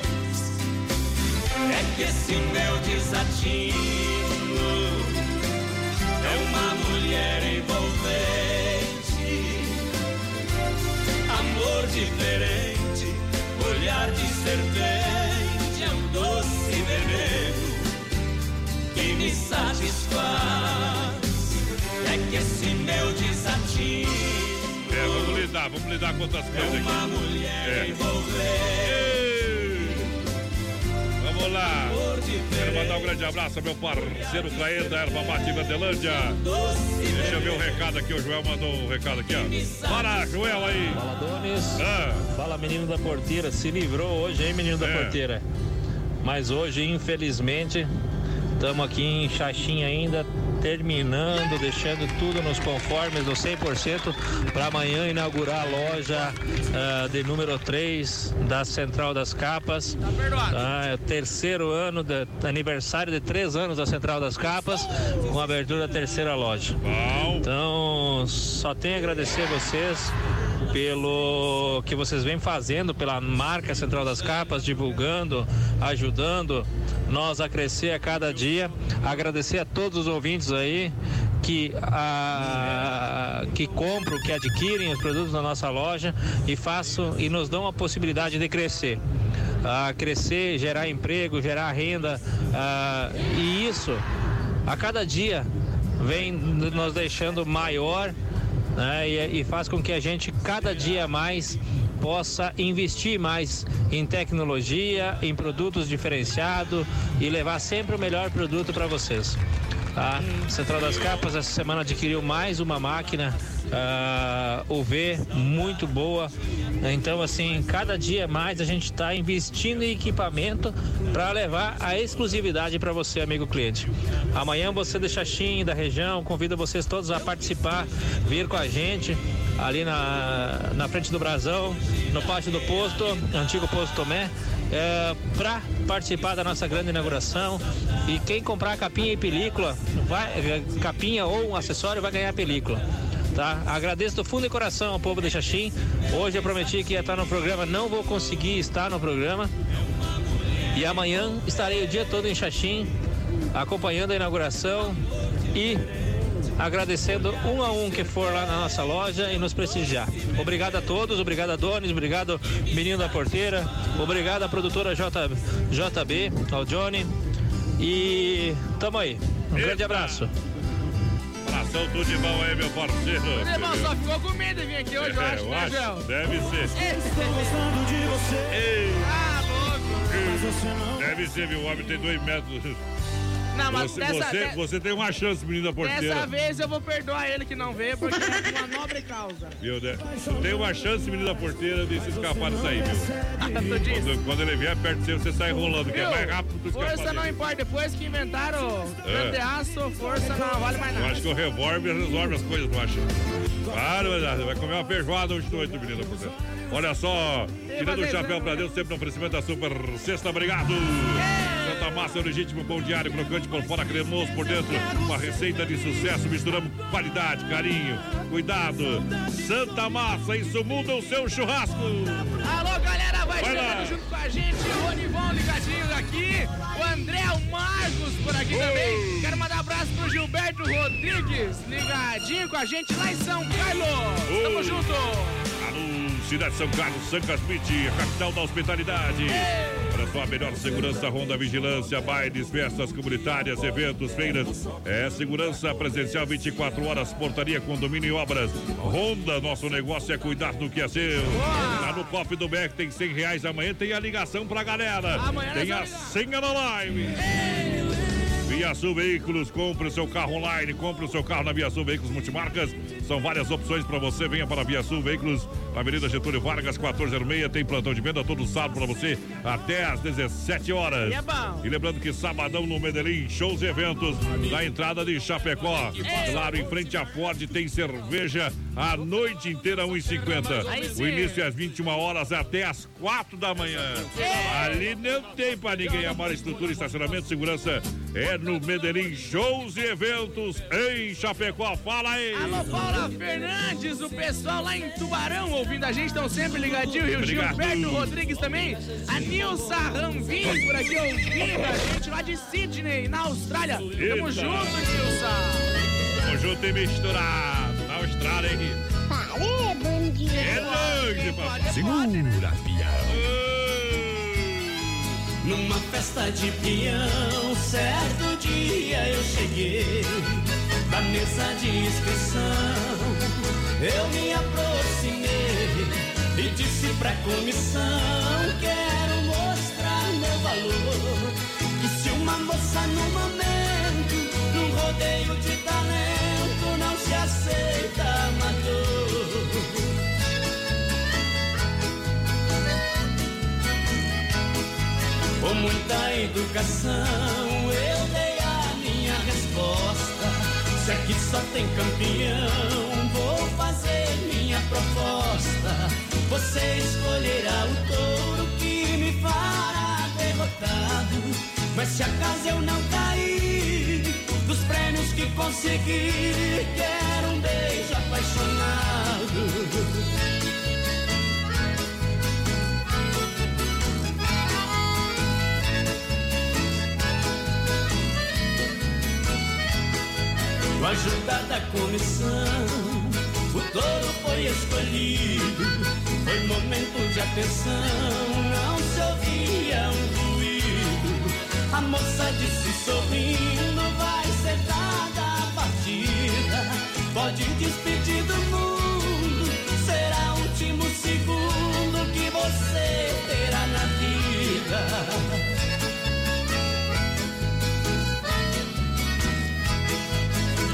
É que esse meu desatino lidar, com outras coisas aqui. uma mulher É. Vamos lá. Quero mandar um grande abraço ao meu parceiro da Erva Mate Verdelândia. Deixa eu ver o recado aqui, o Joel mandou um recado aqui, ó. Para, Joel aí. Fala, Donis. Ah. Fala, menino da porteira. Se livrou hoje, hein, menino da É. porteira? Mas hoje, infelizmente, estamos aqui em Xaxim ainda, terminando, deixando tudo nos conformes do 100% para amanhã inaugurar a loja ah, de número 3 da Central das Capas. Tá perdoado. O terceiro ano, de, aniversário de três anos da Central das Capas, com a abertura da terceira loja. Então, só tenho a agradecer a vocês pelo que vocês vêm fazendo pela marca Central das Capas, divulgando, ajudando nós a crescer a cada dia. Agradecer a todos os ouvintes aí que, ah, que compram, que adquirem os produtos na nossa loja e façam e nos dão a possibilidade de crescer. Ah, crescer, gerar emprego, gerar renda ah, e isso a cada dia vem nos deixando maior né, e, e faz com que a gente cada dia mais possa investir mais em tecnologia, em produtos diferenciados e levar sempre o melhor produto para vocês. Tá? Central das Capas essa semana adquiriu mais uma máquina ah, UV muito boa. Então, assim, cada dia mais a gente está investindo em equipamento para levar a exclusividade para você, amigo cliente. Amanhã você de Xaxim, da região, convido vocês todos a participar, vir com a gente ali na, na frente do Brasão, no pátio do posto, antigo posto Tomé, para participar da nossa grande inauguração. E quem comprar capinha e película, vai, capinha ou um acessório, vai ganhar película. Tá? Agradeço do fundo do coração ao povo de Xaxim. Hoje eu prometi que ia estar no programa, não vou conseguir estar no programa. E amanhã estarei o dia todo em Xaxim, acompanhando a inauguração e agradecendo um a um que for lá na nossa loja e nos prestigiar. Obrigado a todos, obrigado a Donis, obrigado menino da porteira, obrigado à produtora J, JB, ao Johnny. E tamo aí. Um grande abraço. Abração, tudo de bom aí, meu parceiro. O irmão só ficou com medo de vir aqui hoje, eu É, acho, eu né, acho. Deve ser. Estou gostando de você. Ah, louco. Deve ser, viu? O homem tem dois metros. Não, mas você, dessa você, vez- você tem uma chance, menino da porteira. Dessa vez eu vou perdoar ele que não veio, porque é uma nobre causa. Viu, né? Tem uma chance, menino da porteira, de se escapar disso aí, viu? Tu. Quando, quando ele vier perto de você, você sai rolando, que é mais rápido do que Força não dele. importa, depois que inventaram É. grande aço, força não vale mais Eu nada. acho que o revólver resolve as coisas, não acha? Claro, mas vai comer uma feijoada hoje de noite, menino da porteira. Olha só, tirando o chapéu pra Deus, sempre no oferecimento da Super Sexta, obrigado! Santa Massa, o legítimo pão diário, crocante por fora, cremoso por dentro. Uma receita de sucesso, misturamos qualidade, carinho, cuidado. Santa Massa, isso muda o seu churrasco! Alô, galera, vai, Vai lá. chegando junto com a gente. O Ronivon ligadinho aqui. O André, o Marcos por aqui também. Quero mandar um abraço pro Gilberto Rodrigues, ligadinho com a gente lá em São Carlos. Tamo junto. Alô, cidade de São Carlos, San Casmite, a capital da hospitalidade. Olha só, a melhor segurança, Ronda Vigilância, bailes, festas comunitárias, eventos, feiras. É segurança presencial 24 horas, portaria, condomínio e obras. Ronda, nosso negócio é cuidar do que é seu. Tá no pop do Beck, tem 100 reais amanhã, tem a ligação pra galera. Amanhã tem a senha na live. Via Sul Veículos, compre o seu carro online, compre o seu carro na Via Sul Veículos Multimarcas. São várias opções para você. Venha para a Via Sul Veículos, Avenida Getúlio Vargas, 1406. Tem plantão de venda todo sábado para você até às 17 horas. E é bom. E lembrando que sabadão no Medellín, shows e eventos na entrada de Chapecó. Claro, em frente à Ford tem cerveja a noite inteira, 1,50. Aí sim. O início é às 21 horas até às 4 da manhã. Ali não tem para ninguém. A maior estrutura, estacionamento, segurança é no Medellín, shows e eventos em Chapecó. Fala aí! Alô, Paula Fernandes, o pessoal lá em Tubarão ouvindo a gente, estão sempre ligadinho. E o. Gilberto Rodrigues também. A Nilsa Ranvin por aqui ouvindo a gente lá de Sydney, na Austrália. Tamo Eita. junto, Nilsa. Tamo junto e misturado. Na Austrália, hein? Bandido. É longe, papai. Segura, Numa festa de peão, certo dia eu cheguei da mesa de inscrição. Eu me aproximei e disse pra comissão: Quero mostrar meu valor. E se uma cheio de talento, não se aceita amador. Com muita educação eu dei a minha resposta. Se aqui só tem campeão, vou fazer minha proposta. Você escolherá o touro que me fará derrotado. Mas se acaso eu não cair, dos prêmios que consegui, quero um beijo apaixonado. Com a ajuda da comissão, o touro foi escolhido. Foi momento de atenção, não se ouvia um ruído. A moça disse sorrindo, vai ser dada a partida. Pode despedir do mundo, será o último segundo que você terá na vida.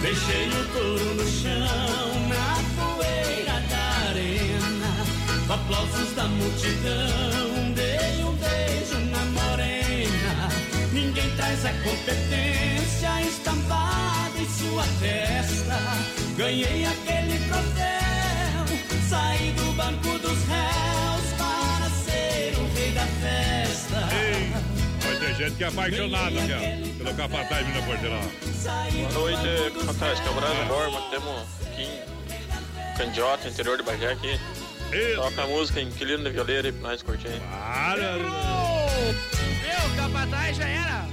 Deixei o touro no chão, na poeira da arena. Com aplausos da multidão, dei um beijo na morena. Ninguém traz a competência estampada em sua testa. Ganhei aquele troféu, saí do banco dos réus gente que é apaixonada pelo capataz vindo na porteira. Boa noite, capataz. Que é o Brando Borma. Temos aqui em Candiota, interior de Bagé aqui. Toca a música Inquilino de Violeira aí pra nós curtir. Meu, capataz já era.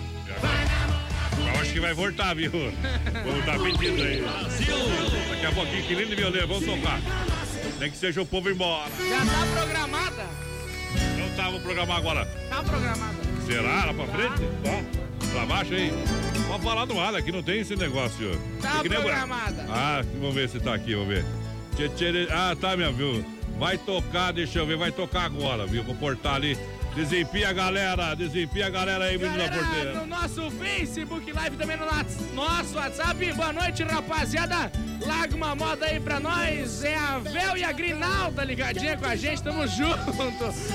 Eu acho que vai voltar, viu? Vamos estar pedindo aí. Daqui a pouquinho, que lindo violeiro, vamos tocar. Nem que seja o povo embora. Já tá programada? Não tava programado agora. Tá programada. Será? Lá pra frente? Tá. Pra baixo aí. Pode falar no ar, aqui não tem esse negócio. Tá Tem nem- programada. Ah, vamos ver se tá aqui, vamos ver. Ah, tá, minha, viu? Vai tocar, deixa eu ver, vai tocar agora, viu? Vou portar ali. Desempia a galera, desempia a galera aí, menino da porteira. no nosso Facebook Live, também no nosso WhatsApp. Boa noite, rapaziada. Larga uma moda aí pra nós. É a Vel e a Grinalda ligadinha com a gente, tamo junto.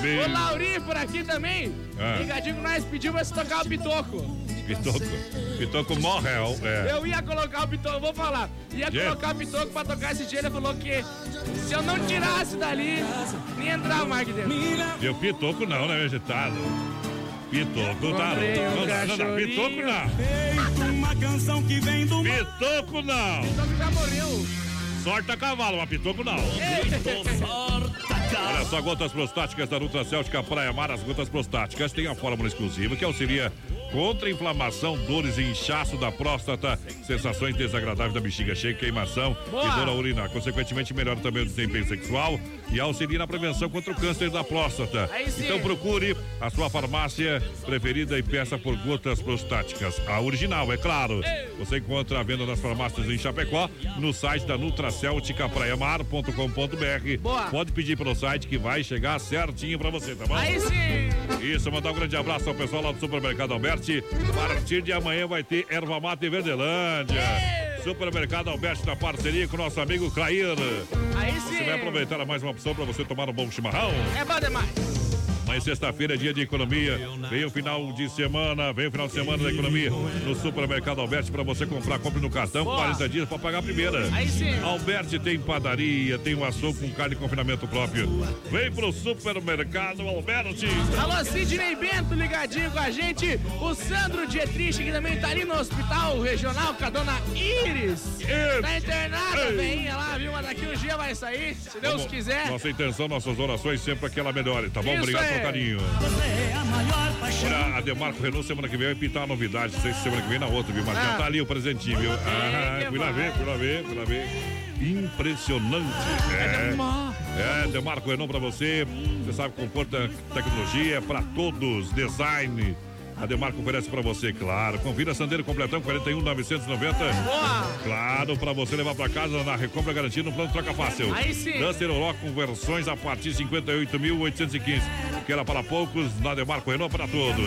Bem. O Lauri por aqui também. Ah. Ligadinho com nós, pediu pra se tocar o pitoco. Pitoco. Pitoco morreu. É. Eu ia colocar o pitoco, vou falar. Ia Gente. colocar o pitoco pra tocar esse dia. Ele falou que se eu não tirasse dali, nem entrava mais aqui dentro. Deu pitoco não, né, vegetado? Pitoco tá. Um Não, não, não, não, cachorrinho. pitoco não. uma canção que vem do Pitoco não. Pitoco já morreu. Sorta cavalo, mas pitoco não. Olha só, gotas prostáticas da Nutracêutica Praia Mar. As gotas prostáticas têm a fórmula exclusiva que auxilia contra a inflamação, dores e inchaço da próstata, sensações desagradáveis da bexiga cheia, queimação Boa. e dor ao urinar. Consequentemente, melhora também o desempenho sexual e auxilia na prevenção contra o câncer da próstata. Então procure a sua farmácia preferida e peça por gotas prostáticas. A original, é claro. Você encontra a venda nas farmácias em Chapecó, no site da Nutracêutica praiamar.com.br. Boa. Pode pedir pelo site que vai chegar certinho pra você, tá bom? Aí sim. Isso, mandar um grande abraço ao pessoal lá do Supermercado Alberti. A partir de amanhã vai ter erva mate Verdelândia. Supermercado Alberti na parceria com o nosso amigo Clair. Aí Você sim. vai aproveitar mais uma opção para você tomar um bom chimarrão. É bom demais. Mas sexta-feira é dia de economia. Vem o final de semana, vem o final de semana da economia no Supermercado Alberti para você comprar. Compre no cartão, Boa. 40 dias para pagar a primeira. Alberti tem padaria, tem um açougue com carne de confinamento próprio. Vem pro Supermercado Alberti. Alô, Sidney Bento ligadinho com a gente. O Sandro Dietrich, que também tá ali no hospital regional com a dona Iris. Tá internada, Ei. veinha lá, viu? Mas daqui um dia vai sair, se Deus Vamos- quiser. Nossa intenção, nossas orações sempre para que ela melhore, tá bom? Isso Obrigado é. Carinho. é a maior Olha, a Demarco Renault semana que vem vai pintar a novidade. Não sei se semana que vem na outra, viu? Mas já Ah. tá ali o presentinho, viu? Ah, fui lá ver, fui lá ver, fui lá ver. Impressionante. É, é Demarco Renault pra você. Você sabe, conforto, tecnologia, pra todos, design. A Demarco oferece pra você, claro. Confira Sandeiro Completão 41,990. Claro, pra você levar pra casa na recompra garantida no plano troca fácil. Aí sim. Duster Oroch com versões a partir de 58.815. Que era para poucos, na Demarco Renault para todos.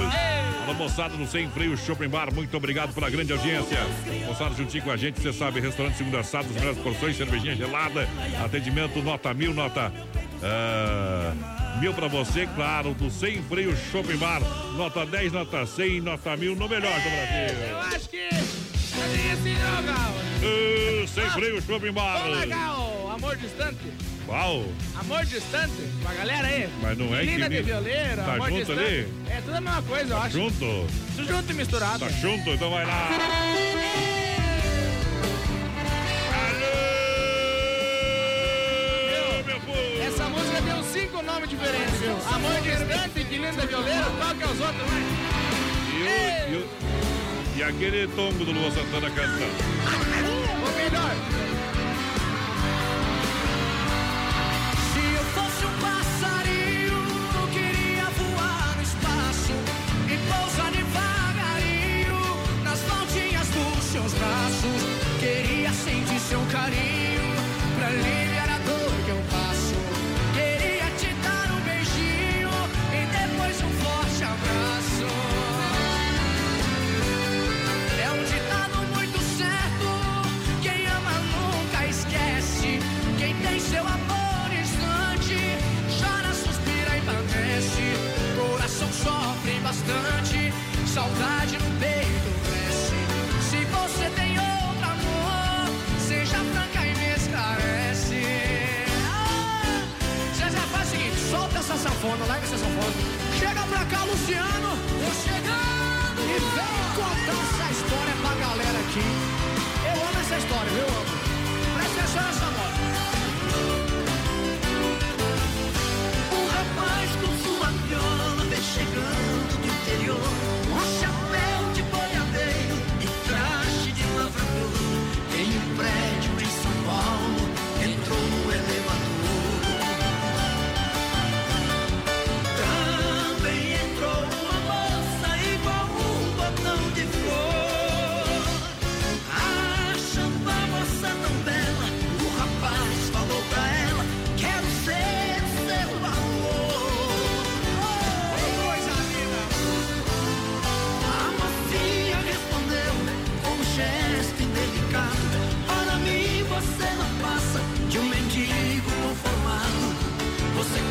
Alô, moçada do Sem Freio Shopping Bar, muito obrigado pela grande audiência. Moçada, juntinho com a gente, você sabe, restaurante segunda sábado, as melhores porções, cervejinha gelada, atendimento nota mil, nota. Uh, mil pra você, claro, do Sem Freio Shopping Bar, nota 10, nota 100, nota mil, no melhor do Brasil. Eu acho que. Não tem não, Gal. Uh, sem Freio Shopping Bar. Vamos o amor distante? Qual? Amor distante, pra galera aí. Mas não é que Linda de violeiro, Tá amor junto distante. ali? É tudo a mesma coisa, eu acho. Junto? Junto e misturado. Tá junto? Então vai lá. Cinco nomes diferentes, viu? Amor distante, que linda violeiro, qual que é os outros, né? E, o, e, o- e aquele tombo do Lua Santana cantando. Bastante, saudade no peito cresce. Se você tem outro amor, seja franca e me esclarece. Ah, já faz o seguinte: solta essa sanfona, larga essa sanfona. Chega pra cá, Luciano. Tô chegando. E vem contar essa história pra galera aqui. Eu amo essa história, eu amo. Chegando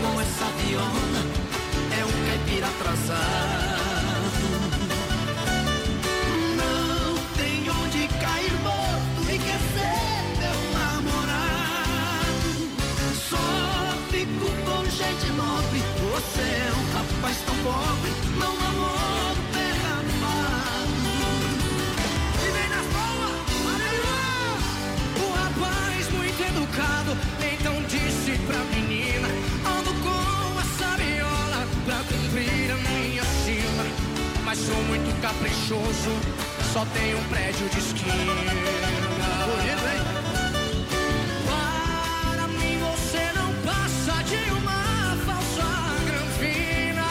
Com essa viola é um caipira atrasado. Não tem onde cair morto e quer ser meu namorado. Só fico com gente nobre. Você é um rapaz tão pobre, não namoro derramado. E vem nas palmas! O rapaz muito educado, então disse pra menina: sou muito caprichoso, só tenho um prédio de esquina. Bonito, hein? Para mim você não passa de uma falsa granfina.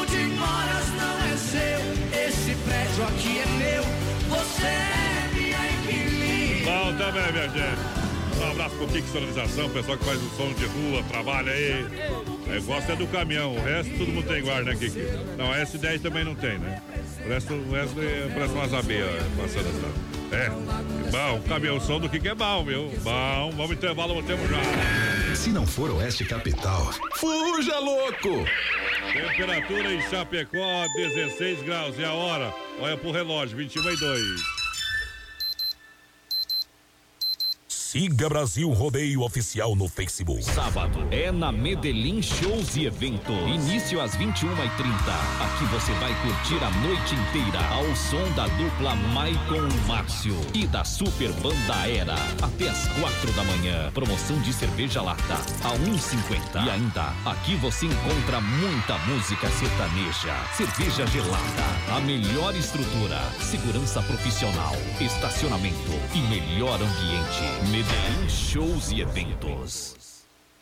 Onde moras não é seu, esse prédio aqui é meu. Você é minha inquilina. Bom também, minha gente. Um abraço pro Kik Sonorização, pessoal que faz o som de rua, trabalha aí. Eu gosto é do caminhão, o resto todo mundo tem igual, né, Kiki? Não, a S10 também não tem, né? O resto, o resto é- parece umas abelhas passando essa. É, bom, o caminhão som do Kiki é bom, viu? Bom, vamos intervalo, voltemos já. Se não for Oeste Capital, fuja louco! Temperatura em Chapecó, 16 graus. E a hora? Olha pro relógio, 21 e 2. Siga Brasil Rodeio Oficial no Facebook. Sábado é na Medellín Shows e Evento. Início às 21h30. Aqui você vai curtir a noite inteira ao som da dupla Maicon Márcio e da Super Banda Era. Até às quatro da manhã. Promoção de cerveja lata a 1,50. E ainda, aqui você encontra muita música sertaneja, cerveja gelada, a melhor estrutura, segurança profissional, estacionamento e melhor ambiente. Medellín Shows e Eventos.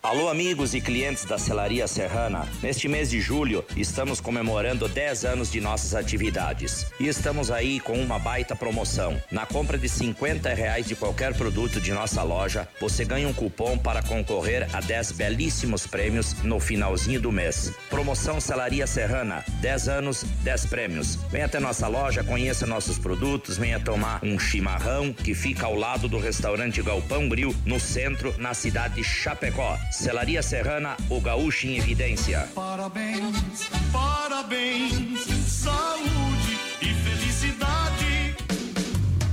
Alô, amigos e clientes da Celaria Serrana. Neste mês de julho, estamos comemorando 10 anos de nossas atividades. E estamos aí com uma baita promoção. Na compra de 50 reais de qualquer produto de nossa loja, você ganha um cupom para concorrer a 10 belíssimos prêmios no finalzinho do mês. Promoção Celaria Serrana. 10 anos, 10 prêmios. Venha até nossa loja, conheça nossos produtos, venha tomar um chimarrão que fica ao lado do restaurante Galpão Grill, no centro, na cidade de Chapecó. Celaria Serrana, o gaúcho em evidência. Parabéns, parabéns, saúde e felicidade.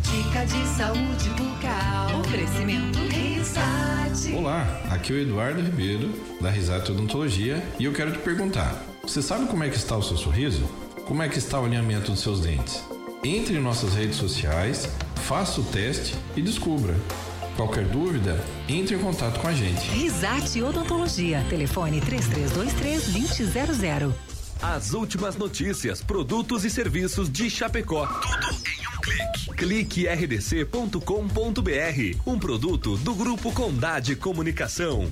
Dica de saúde bucal. Oferecimento Risate. Olá, aqui é o Eduardo Ribeiro, da Risate Odontologia, e eu quero te perguntar: você sabe como é que está o seu sorriso? Como é que está o alinhamento dos seus dentes? Entre em nossas redes sociais, faça o teste e descubra. Qualquer dúvida, entre em contato com a gente. Risate Odontologia. Telefone 3323-2000. As últimas notícias, produtos e serviços de Chapecó. Tudo em um clique. Clique rdc.com.br. Um produto do Grupo Condade Comunicação.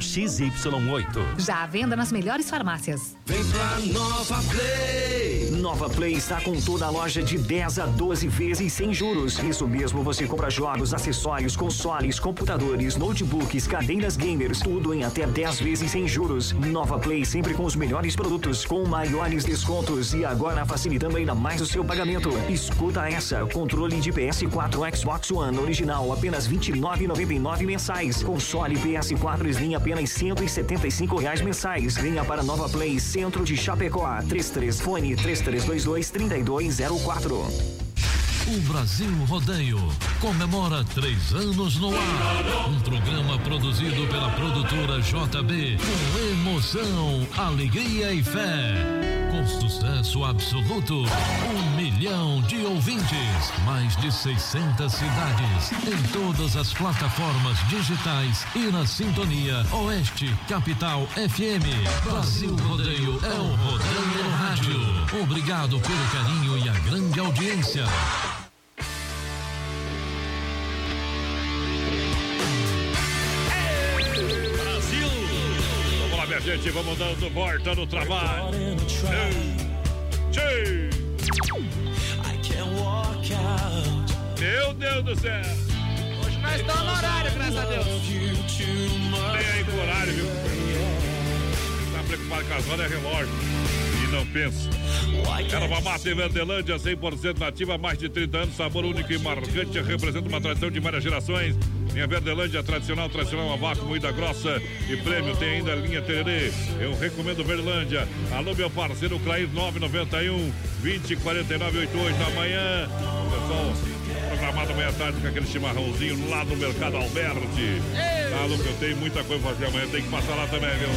XY8. Já à venda nas melhores farmácias. Vem pra Nova Play! Nova Play está com toda a loja de 10 a 12 vezes sem juros. Isso mesmo, você compra jogos, acessórios, consoles, computadores, notebooks, cadeiras gamers, tudo em até 10 vezes sem juros. Nova Play sempre com os melhores produtos, com maiores descontos e agora facilitando ainda mais o seu pagamento. Escuta essa: controle de PS4 Xbox One original apenas R$ 29,99 mensais. Console PS4 Slim apenas 175 reais mensais. Venha para Nova Play Centro de Chapecó. 33 fone 3322 3204. O Brasil Rodeio comemora três anos no ar. Um programa produzido pela produtora JB com emoção, alegria e fé. Com sucesso absoluto, um milhão de ouvintes, mais de 600 cidades, em todas as plataformas digitais e na sintonia Oeste Capital FM. Brasil Rodeio é o Rodeio no Rádio. Obrigado pelo carinho e a grande audiência. Minha gente, vamos dando volta no trabalho. Tchê, tchê. Meu Deus do céu! Hoje nós estamos no horário, graças a Deus. Nem aí com o horário, viu? Tá preocupado com as horas é relógio. E não pensa. Erva mate Verdelândia, 100% nativa, mais de 30 anos, sabor único e marcante, representa uma tradição de várias gerações. Linha Verdelândia, tradicional, tradicional, a vácuo, moída grossa e prêmio. Tem ainda a linha Tererê. Eu recomendo Verdelândia. Alô, meu parceiro, Clair 991 2049 88 da manhã. Pessoal, programado amanhã à tarde com aquele chimarrãozinho lá no Mercado Alberti. Tá, Luca, eu tenho muita coisa pra fazer amanhã. Tem que passar lá também, viu?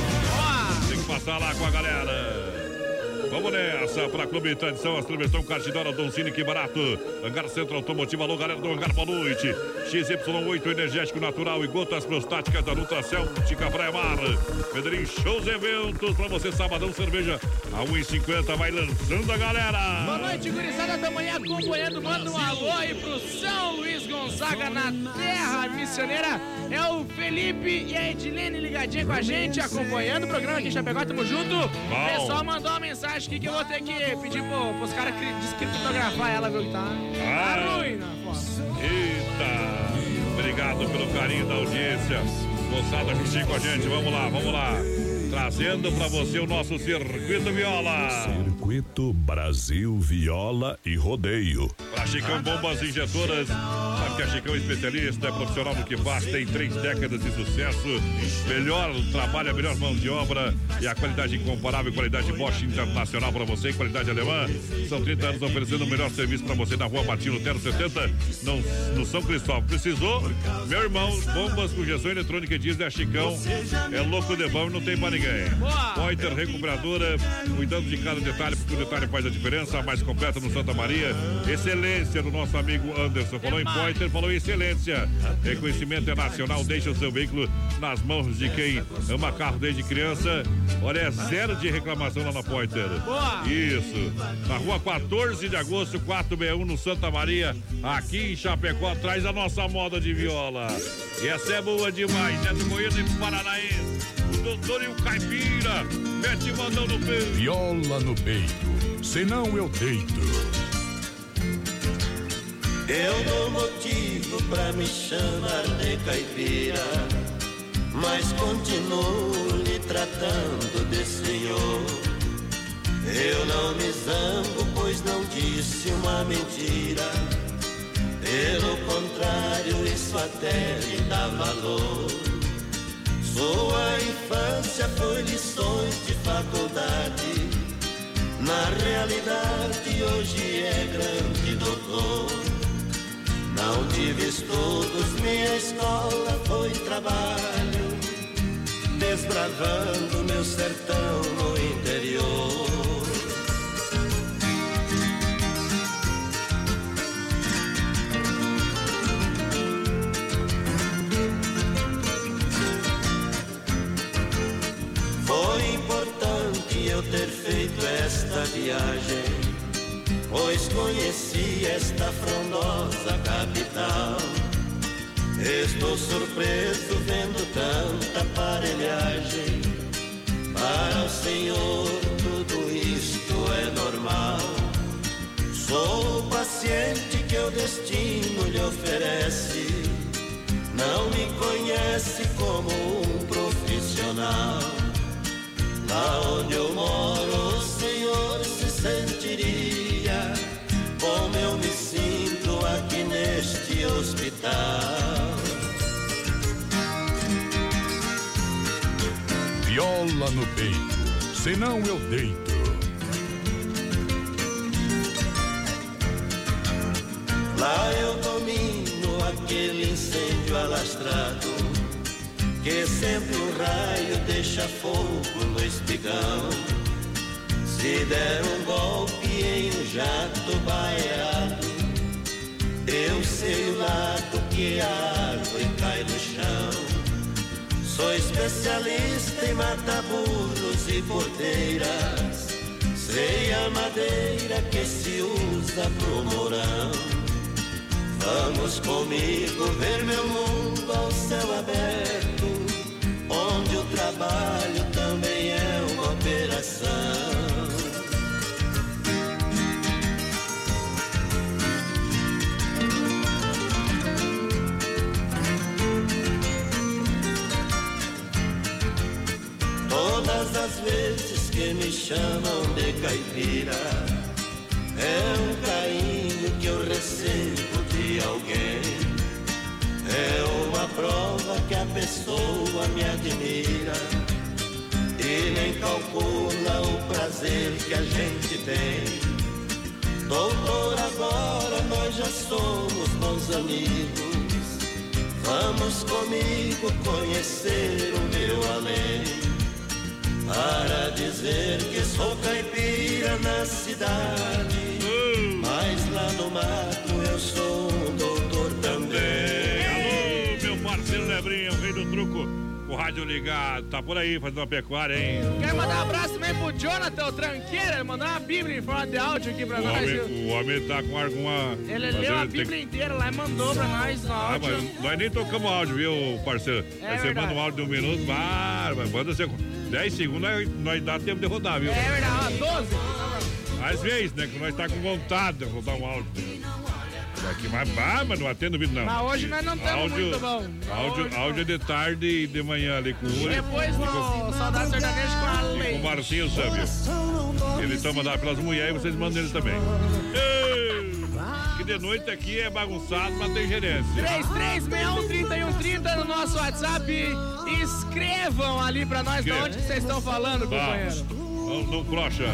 Tem que passar lá com a galera. Vamos nessa, pra Clube Tradição, as transmissão Cartidora, Doncini, que barato. Hangar Centro Automotivo, alô, galera do Hangar, boa noite. XY8, energético natural e gotas prostáticas da Nutracel, Tica Praia Mar. Pedrinho, shows eventos pra você, sabadão, cerveja a 1,50, vai lançando a galera. Boa noite, gurizada da manhã acompanhando. Manda um alô aí pro São Luís Gonzaga na terra missioneira. É o Felipe e a Edilene ligadinha com a gente, acompanhando o programa aqui em Chapecó. Tamo junto. O pessoal mandou uma mensagem aqui que eu vou ter que pedir pro, pros caras cri- descriptografar ela, viu? que Tá, tá Ah. ruim na foto. Eita! Obrigado pelo carinho da audiência. Moçada juntinho com a gente, vamos lá, vamos lá. Trazendo pra você o nosso Circuito Viola. Circuito Brasil Viola e Rodeio. Pra Chicão Bombas Injetoras, que a Chicão é especialista, é profissional no que faz, tem três décadas de sucesso. Melhor trabalho, a melhor mão de obra e a qualidade incomparável, qualidade Bosch Internacional para você, qualidade alemã. São 30 anos oferecendo o melhor serviço para você na rua Martino Lutero 70, no, no São Cristóvão. Precisou? Meu irmão, bombas com injeção eletrônica e diesel é Chicão. É louco de bom e não tem para ninguém. Pointer Recuperadora, cuidando de cada detalhe, porque o detalhe faz a diferença. A mais completa no Santa Maria. Excelência do nosso amigo Anderson. Falou em Pointer, falou em excelência. Reconhecimento é nacional. Deixa o seu veículo nas mãos de quem ama carro desde criança. Olha, é zero de reclamação lá na Pointer. Isso. Na rua 14 de agosto, 461 no Santa Maria, aqui em Chapecó, atrás da nossa moda de viola. E essa é boa demais, né? Do Goiânia e Paranaense. O doutor e o caipira. Mete mandão no peito. Viola no peito, senão eu deito. Eu dou motivo pra me chamar de caipira, mas continuo lhe tratando de senhor. Eu não me zango, pois não disse uma mentira. Pelo contrário, isso até lhe dá valor. Sua infância foi lições de faculdade. Na realidade, hoje é grande doutor. Não tive estudos, minha escola foi trabalho, desbravando meu sertão no interior. Eu ter feito esta viagem, pois conheci esta frondosa capital. Estou surpreso vendo tanta aparelhagem. Para o Senhor tudo isto é normal. Sou o paciente que o destino lhe oferece. Não me conhece como um profissional. Lá onde eu moro, o Senhor se sentiria como eu me sinto aqui neste hospital. Viola no peito, senão eu deito. Lá eu domino aquele incêndio alastrado que sempre um raio deixa fogo no espigão. Se der um golpe em um jato baiado, eu sei o lado que a árvore cai no chão. Sou especialista em matar burros e porteiras. Sei a madeira que se usa pro morão. Vamos comigo ver meu mundo ao céu aberto, o trabalho também é uma operação. Todas as vezes que me chamam de caipira, é um carinho que eu recebo de alguém. É uma prova que a pessoa me admira calcula o prazer que a gente tem. Doutor, agora nós já somos bons amigos. Vamos comigo conhecer o meu além. Para dizer que sou caipira na cidade, mas lá no mato eu sou um doutor também. Alô, meu parceiro Lebrinho, o rei do truco. O rádio ligado, tá por aí fazendo uma pecuária, hein? Quero mandar um abraço também pro Jonathan, o tranqueira. Ele mandou uma bíblia em forma de áudio aqui pra O nós. homem, viu? o homem tá com alguma. Ele mas leu a tem- bíblia inteira lá e mandou pra nós no Ah, áudio. mas nós nem tocamos áudio, viu, parceiro? É você manda um áudio de um minuto, ah, mas manda você. 10 segundos, nós, nós dá tempo de rodar, viu? É verdade, ó, 12. Às vezes, né? Que nós tá com vontade de rodar um áudio. Aqui, ah, mas não atendo vídeo, não. Mas hoje nós não estamos áudio, muito bom. Áudio, áudio é de tarde e de manhã ali com o Uri. Depois no Saudade Sertaneja com a E com Lei. o Marcinho Sâmbio. Ele toma dar pelas mulheres e vocês mandam ele também. Ei! Que de noite aqui é bagunçado, mas tem gerência. 3361-3130 no nosso WhatsApp. Escrevam ali pra nós de Que? onde que vocês estão falando, companheiro. Não, não crocha.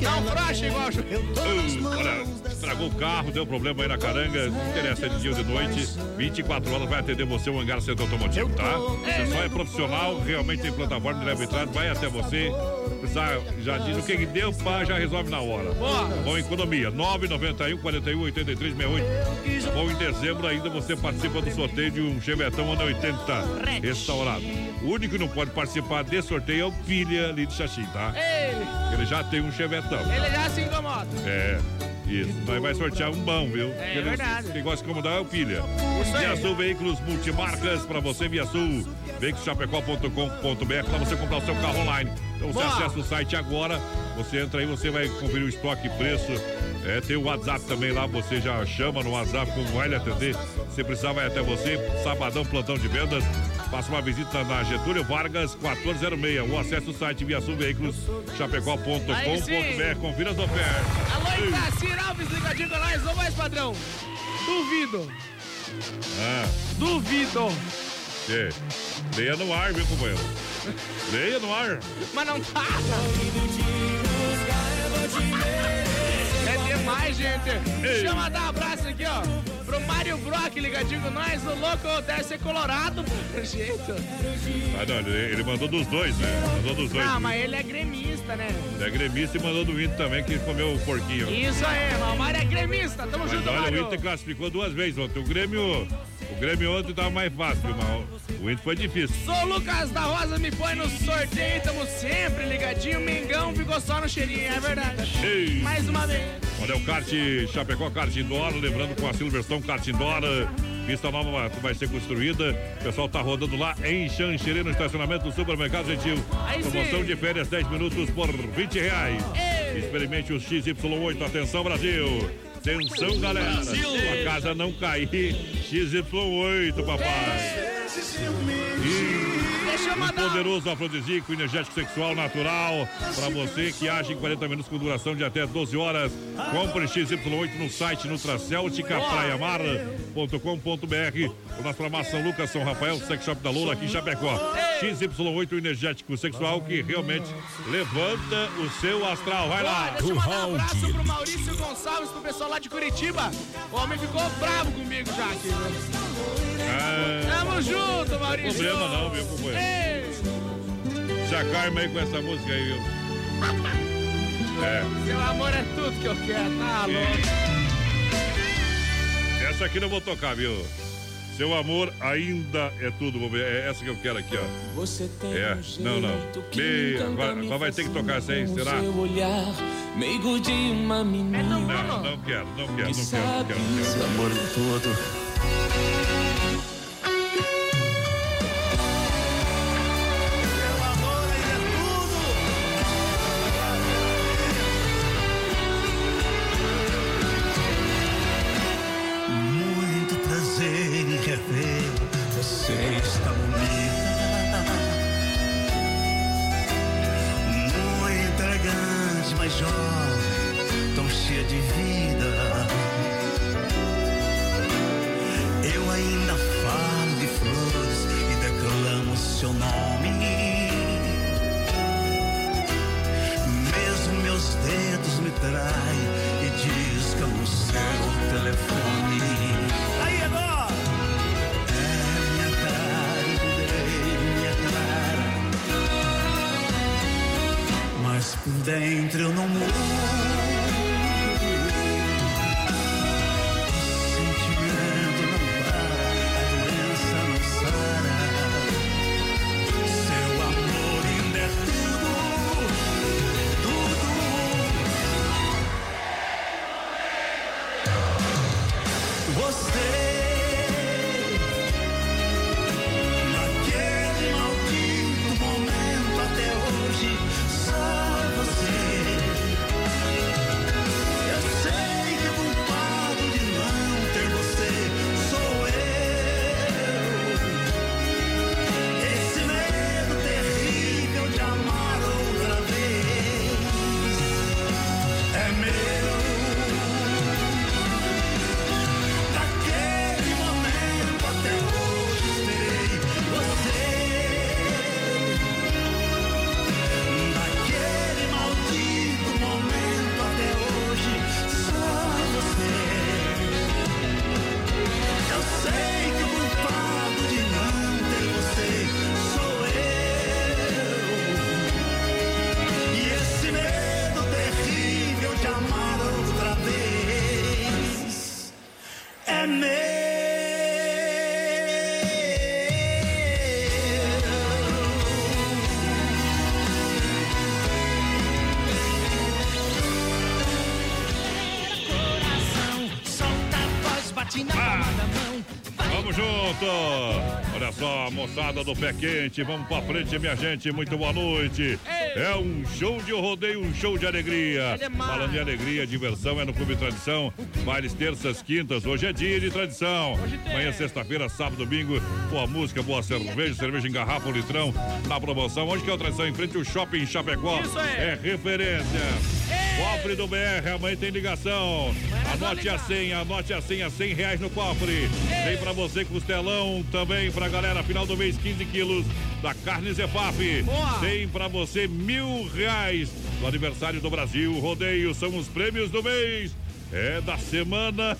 Não frocha igual olha, estragou o carro, deu problema aí na caranga. Não interessa é de dia ou de noite. 24 horas vai atender você o Hangar Centro Automotivo, tá? Você só é profissional, realmente tem plataforma de e trás, vai até você. Precisar, já diz o que que deu, pá, já resolve na hora. Bom, economia. 991 41 83 68. Tá bom, em dezembro ainda você participa do sorteio de um Chevetão ano 80 restaurado. O único que não pode participar desse sorteio é o Pilha ali de Xaxim, tá? Ele, Ele já tem um Chevetão. ele já se incomoda. É, isso. Nós vai sortear um bom, viu? É Ele- verdade. Quem gosta de incomodar é o Pilha. Via Sul Veículos Multimarcas para você, Via Sul. Veiculoschapecó.com.br para você comprar o seu carro online. Então você Boa. acessa o site agora, você entra aí, você vai conferir o estoque e preço. É, tem o WhatsApp também lá, você já chama no WhatsApp como vai lhe atender. Se precisar, vai até você. Sabadão, plantão de vendas. Faça uma visita na Getúlio Vargas 1406 ou acesse o site via Veículos Aí sim. chapecó.com.br. Confira as ofertas. Alô, Itacir Alves, ligadinho com nós. Ô, mais padrão. Duvido. Ah, Duvido. Que? Leia no ar, viu, companheiro? Leia no ar. Mas não tá. É demais, gente. Deixa eu mandar um abraço aqui, ó. Pro Mário Brock, ligadinho com nós. O louco deve ser colorado, jeito. Ah, não, ele, ele mandou dos dois, né? Mandou dos dois. Ah, mas ele é gremista, né? Ele é gremista e mandou do Inter também, que comeu o porquinho. Isso aí, mas o Mário é gremista. Tamo Mas junto, olha, o Mário. Inter classificou duas vezes ontem. O Grêmio, o Grêmio ontem tava mais fácil, mas o Inter foi difícil. Sou o Lucas da Rosa, me põe no sorteio, tamo sempre ligadinho. Mengão ficou só no cheirinho, é verdade. Ei. Mais uma vez. Olha, o kart Chapecó Kart Indoor, lembrando com a Silverstone Kart Indoor, pista nova vai- vai ser construída. O pessoal tá rodando lá em Xanxerê, no estacionamento do Supermercado Gentil. Promoção de férias 10 minutos por 20 reais. Experimente o XY8, atenção Brasil. Atenção, galera. Sua casa não cair. XY8, papai. Um poderoso afrodisíaco, energético sexual natural para você que age em 40 minutos com duração de até 12 horas. Compre XY8 no site nutracelticapraiamar.com.br ou na farmácia Lucas São Rafael, Sex Shop da Lula aqui em Chapecó. XY8 energético sexual que realmente levanta o seu astral. Vai lá. Deixa eu mandar um abraço pro Maurício Gonçalves, pro pessoal lá de Curitiba. O homem ficou bravo comigo já aqui, viu? Ah, Tamo junto, Maurício. problema não, viu, companheiro? Ei, Se acalma aí com essa música aí, viu? É. seu amor é tudo que eu quero, tá louco? Essa aqui não vou tocar, viu? Seu amor ainda é tudo, vou ver. É essa que eu quero aqui, ó. Você tem É, um não, não. Me- agora, agora vai ter que tocar essa aí, será? Seu olhar, meigo de uma menina. Não, não quero, não quero, não quero, não quero. Não Seu quero. amor é todo. Olha só, moçada do pé quente, vamos pra frente, minha gente. Muito boa noite. É um show de rodeio, um show de alegria. Falando em alegria, diversão é no Clube Tradição. Bailes terças, quintas, hoje é dia de tradição. Amanhã, sexta-feira, sábado, domingo. Boa música, boa cerveja, cerveja em garrafa, um litrão. Na promoção, onde que é o Tradição? Em frente ao Shopping Chapecó. Isso aí. É referência. Cofre do BR, amanhã tem ligação. Anote a senha, anote a senha, 100 reais no cofre. Tem pra você costelão também pra galera, final do mês, 15 quilos da carne Zefap. Tem pra você mil reais do aniversário do Brasil. Rodeio são os prêmios do mês. É da semana,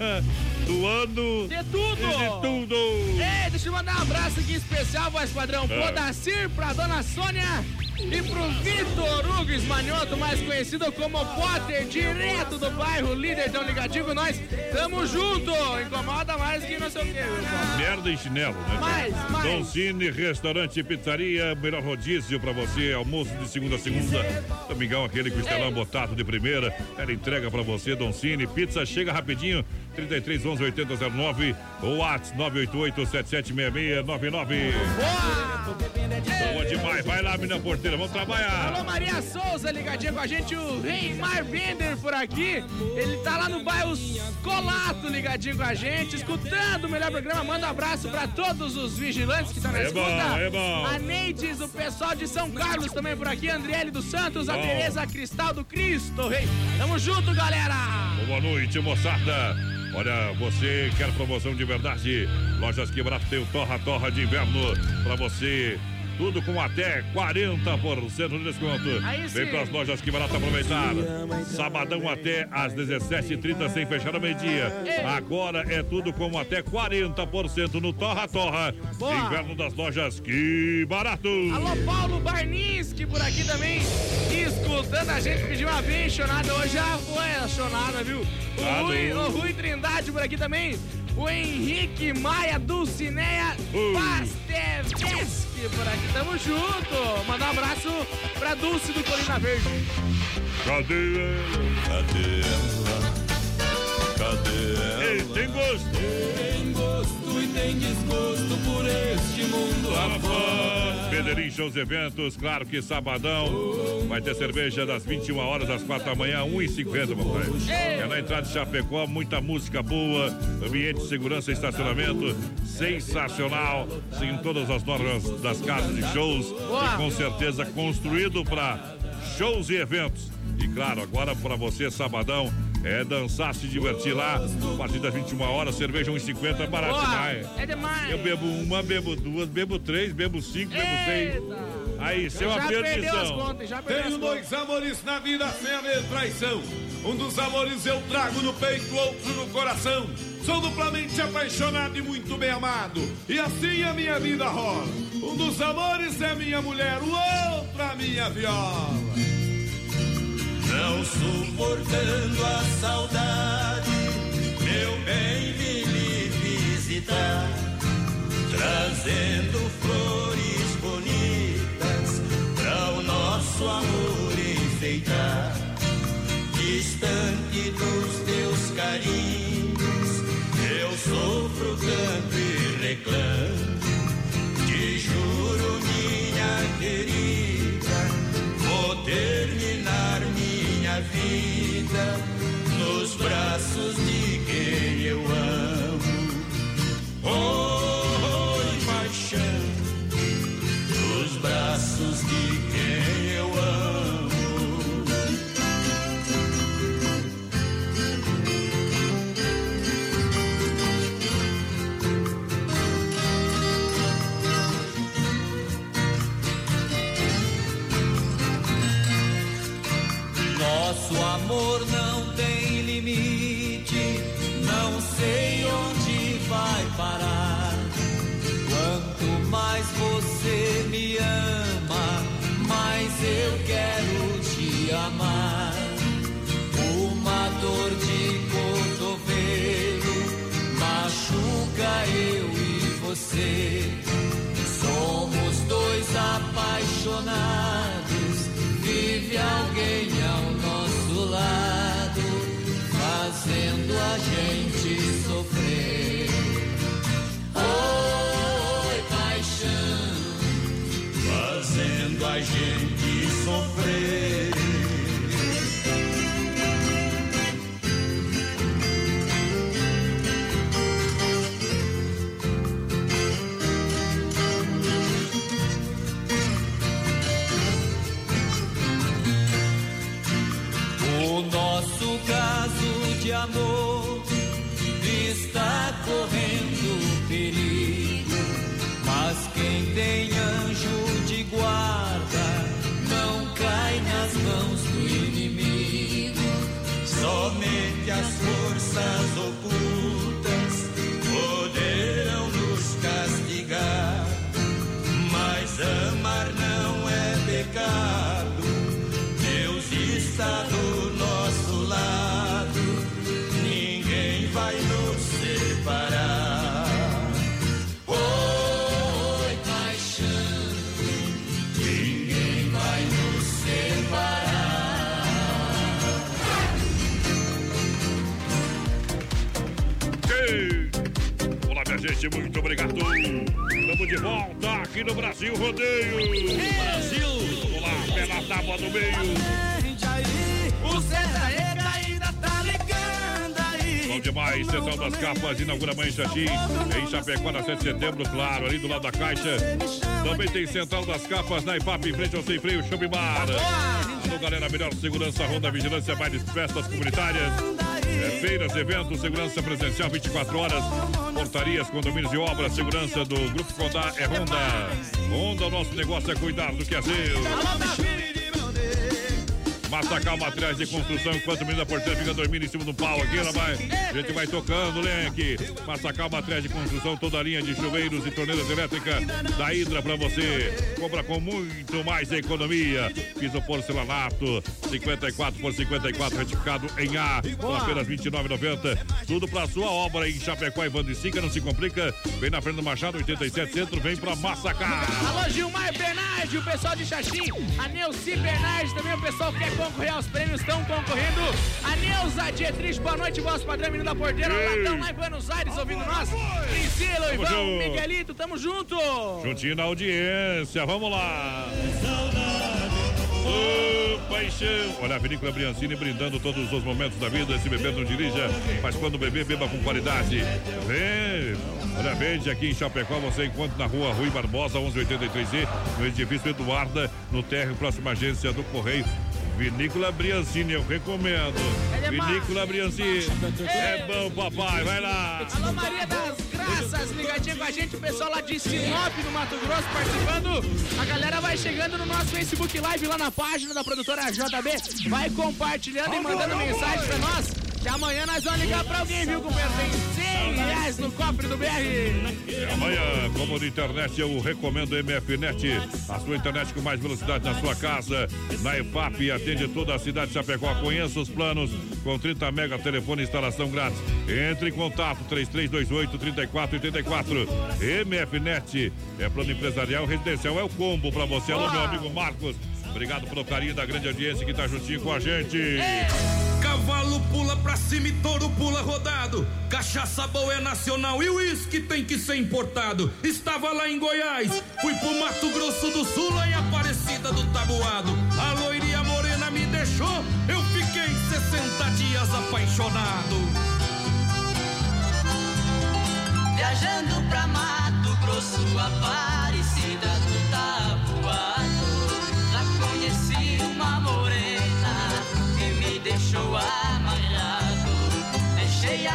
do ano. De tudo! De tudo! Ei, deixa eu mandar um abraço aqui especial, voz padrão, É. Dacir, pra dona Sônia e pro Vitor Hugo Esmanioto, mais conhecido como Potter, direto do bairro, líder tão ligadinho com nós. Tamo junto! Incomoda mais que não sei o que. Merda em chinelo, né? Mais, mais. Dom Cine, restaurante e pizzaria, melhor rodízio pra você, almoço de segunda a segunda. Domingão, aquele costelão botado de primeira. Ela entrega pra você, Dom Cine. Pizza chega rapidinho, 33 11 80 09, WhatsApp 988 776699. Boa demais, vai lá, menina porteira, vamos trabalhar. Alô, Maria Souza, ligadinha com a gente, o Reimar Bender por aqui. Ele tá lá no bairro Colato, ligadinho com a gente, escutando o melhor programa. Manda um abraço pra todos os vigilantes que estão na É escuta. bom, é bom. A Neides, o pessoal de São Carlos também por aqui, Andriele dos Santos, a Bom. Tereza Cristal do Cristo Rei. Tamo junto, galera! Boa noite, moçada. Olha, você quer promoção de verdade? Lojas Quebrado tem o Torra Torra de Inverno pra você. Tudo com até 40% de desconto. Aí Vem sim. pras lojas que barato aproveitar. Sabadão até às 17h30 sem fechar ao meio-dia. Ei. Agora é tudo com até 40% no Torra Torra. Boa. Inverno das lojas que barato. Alô, Paulo Barninski por aqui também, escutando a gente, pediu uma bem chonada. Hoje já foi a chonada, viu? O Rui, o Rui Trindade por aqui também. O Henrique Maia Dulcineia Ui. Pastevski por aqui. Tamo junto. Mandar um abraço pra Dulce do Colina Verde. Cadê ela? Cadê ela? Cadê Ei, tem gosto. Tem gosto e tem desgosto por este mundo afora. Pedrinho Shows Eventos, claro que sabadão vai ter cerveja das 21 horas às 4 da manhã, 1,50, papai. É na entrada de Chapecó, muita música boa, ambiente de segurança e estacionamento sensacional, seguindo todas as normas das casas de shows Boa. e com certeza construído para shows e eventos. E claro, agora para você, sabadão, é dançar, se divertir lá. A partir das 21 horas, cerveja 1,50 é barato Boa. demais. É demais. Eu bebo uma, bebo duas, bebo três, bebo cinco, bebo seis. Aí, uma já perdeu as perdição. contas, já perdeu Tenho as dois amores na vida sem haver traição. Um dos amores eu trago no peito, outro no coração. Sou duplamente apaixonado e muito bem amado. E assim a minha vida rola. Um dos amores é minha mulher, o outro a minha viola. Não suportando a saudade, meu bem vim lhe visitar, trazendo flores bonitas para o nosso amor enfeitar. Distante dos teus carinhos, eu sofro tanto e reclamo. Te juro, minha querida, vou terminar minha vida nos braços de quem eu amo. Oi, paixão, nos braços de Nosso amor não fazendo a gente sofrer. Oi, paixão, fazendo a gente amor está correndo perigo, mas quem tem anjo de guarda não cai nas mãos do inimigo. Somente as forças ocultas poderão nos castigar, mas amar não é pecado. Deus está do Muito obrigado. Estamos de volta aqui no Brasil Rodeio. Brasil! Olá, pela tábua do meio. O Zé tá. Bom demais, Central das Capas, inaugura amanhã em Xaxim, em Chapecó, na 7 de setembro, claro, ali do lado da Caixa. Também tem Central das Capas, na IPAP, em frente ao Sem Freio, Bar. Alô, galera, melhor segurança, Ronda Vigilância, bailes, festas comunitárias. É, feiras, eventos, segurança presencial 24 horas, portarias, condomínios e obras, segurança do Grupo Condá é Honda. Honda, o nosso negócio é cuidar do que é seu. Massacal Materiais de Construção, enquanto o menino da porteira fica dormindo em cima do pau aqui, ela vai, a gente vai tocando, Lenque. Massacal Materiais de Construção, toda a linha de chuveiros e torneiras elétricas da Hidra pra você. Compra com muito mais economia. Piso porcelanato, 54 por 54, retificado em A, por apenas R$ 29,90. Tudo pra sua obra em Chapecó e Vando e Sica, não se complica. Vem na frente do Machado, 87 Centro, vem pra Massacal. Alô, Gilmar Bernardi, o pessoal de Xaxim, a Neuci Bernardi, também o pessoal que quer concorrer aos prêmios, estão concorrendo. A Neuza Dietrich, boa noite, vosso padrão, menino da porteira, Ei. Latão, lá em Buenos Aires, ouvindo nós. Priscila, Tamo Ivão, junto. Miguelito, tamo junto. Juntinho na audiência, vamos lá. Paixão. Olha, a Vinícola Briancini brindando todos os momentos da vida. Se beber, não dirija, mas quando beber, beba com qualidade. Vem. Olha, vende aqui em Chapecó, você encontra na rua Rui Barbosa, 1183E, no edifício Eduarda, no térreo, próxima agência do Correio. Vinícola Briancini, eu recomendo. Vinícola Briancini. É bom, papai, vai lá. Alô, Maria das Graças, ligadinha com a gente, o pessoal lá de Sinop, no Mato Grosso, participando. A galera vai chegando no nosso Facebook Live, lá na página da produtora JB, vai compartilhando e mandando mensagem pra nós. Que amanhã nós vamos ligar pra alguém, viu, companheiro? Tem 100 reais no cofre do BR. E amanhã, como de internet, eu recomendo MFNet, a sua internet com mais velocidade na sua casa. Na EFAP, atende toda a cidade de Chapecó. Conheça os planos com 30 mega telefone e instalação grátis. Entre em contato 3328-3484. MFNet é plano empresarial residencial, é o combo pra você. Alô, meu amigo Marcos. Obrigado pelo carinho da grande audiência que tá juntinho com a gente. Cavalo pula pra cima e touro pula rodado. Cachaça boa é nacional e uísque tem que ser importado. Estava lá em Goiás, fui pro Mato Grosso do Sul, lá em Aparecida do Tabuado. A loiria morena me deixou, eu fiquei 60 dias apaixonado. Viajando pra Mato Grosso, Aparecida do Tabuado. Que me deixou amarrado. Deixei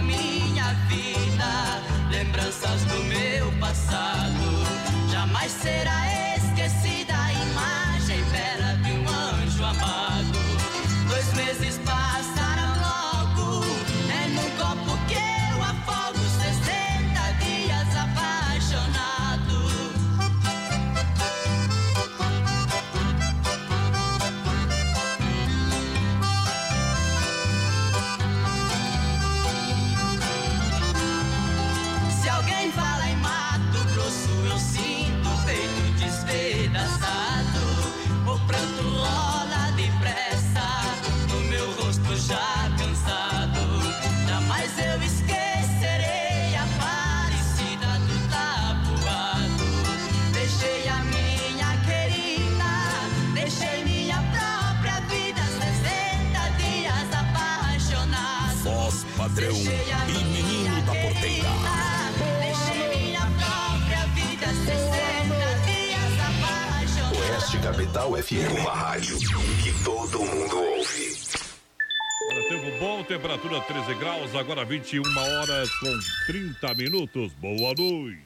minha vida, lembranças do meu passado. Jamais será esquecida 14 graus, agora 21 horas com 30 minutos. Boa noite.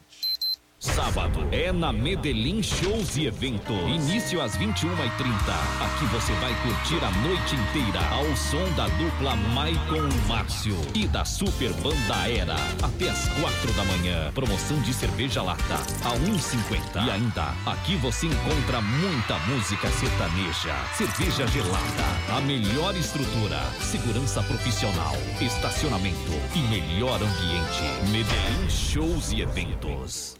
Sábado é na Medellín Shows e Evento. Início às 21h30. Aqui você vai curtir a noite inteira ao som da dupla Maicon Márcio e da Super Banda Era. Até às quatro da manhã. Promoção de cerveja lata a 1,50. E ainda, aqui você encontra muita música sertaneja, cerveja gelada, a melhor estrutura, segurança profissional, estacionamento e melhor ambiente. Medellín Shows e Eventos.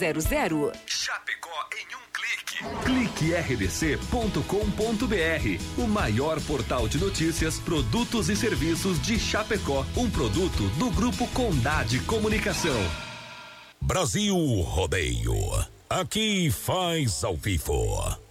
3328-3100. Chapecó em um clique. cliquerdc.com.br, o maior portal de notícias, produtos e serviços de Chapecó, um produto do grupo Condade Comunicação. Brasil Rodeio. Aqui faz ao vivo.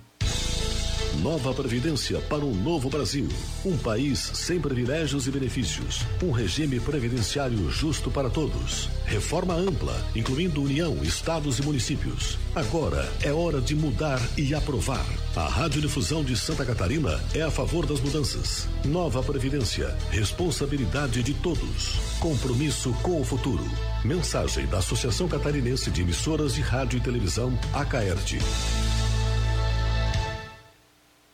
Nova Previdência para um novo Brasil. Um país sem privilégios e benefícios. Um regime previdenciário justo para todos. Reforma ampla, incluindo União, Estados e municípios. Agora é hora de mudar e aprovar. A Radiodifusão de Santa Catarina é a favor das mudanças. Nova Previdência. Responsabilidade de todos. Compromisso com o futuro. Mensagem da Associação Catarinense de Emissoras de Rádio e Televisão, ACAERT.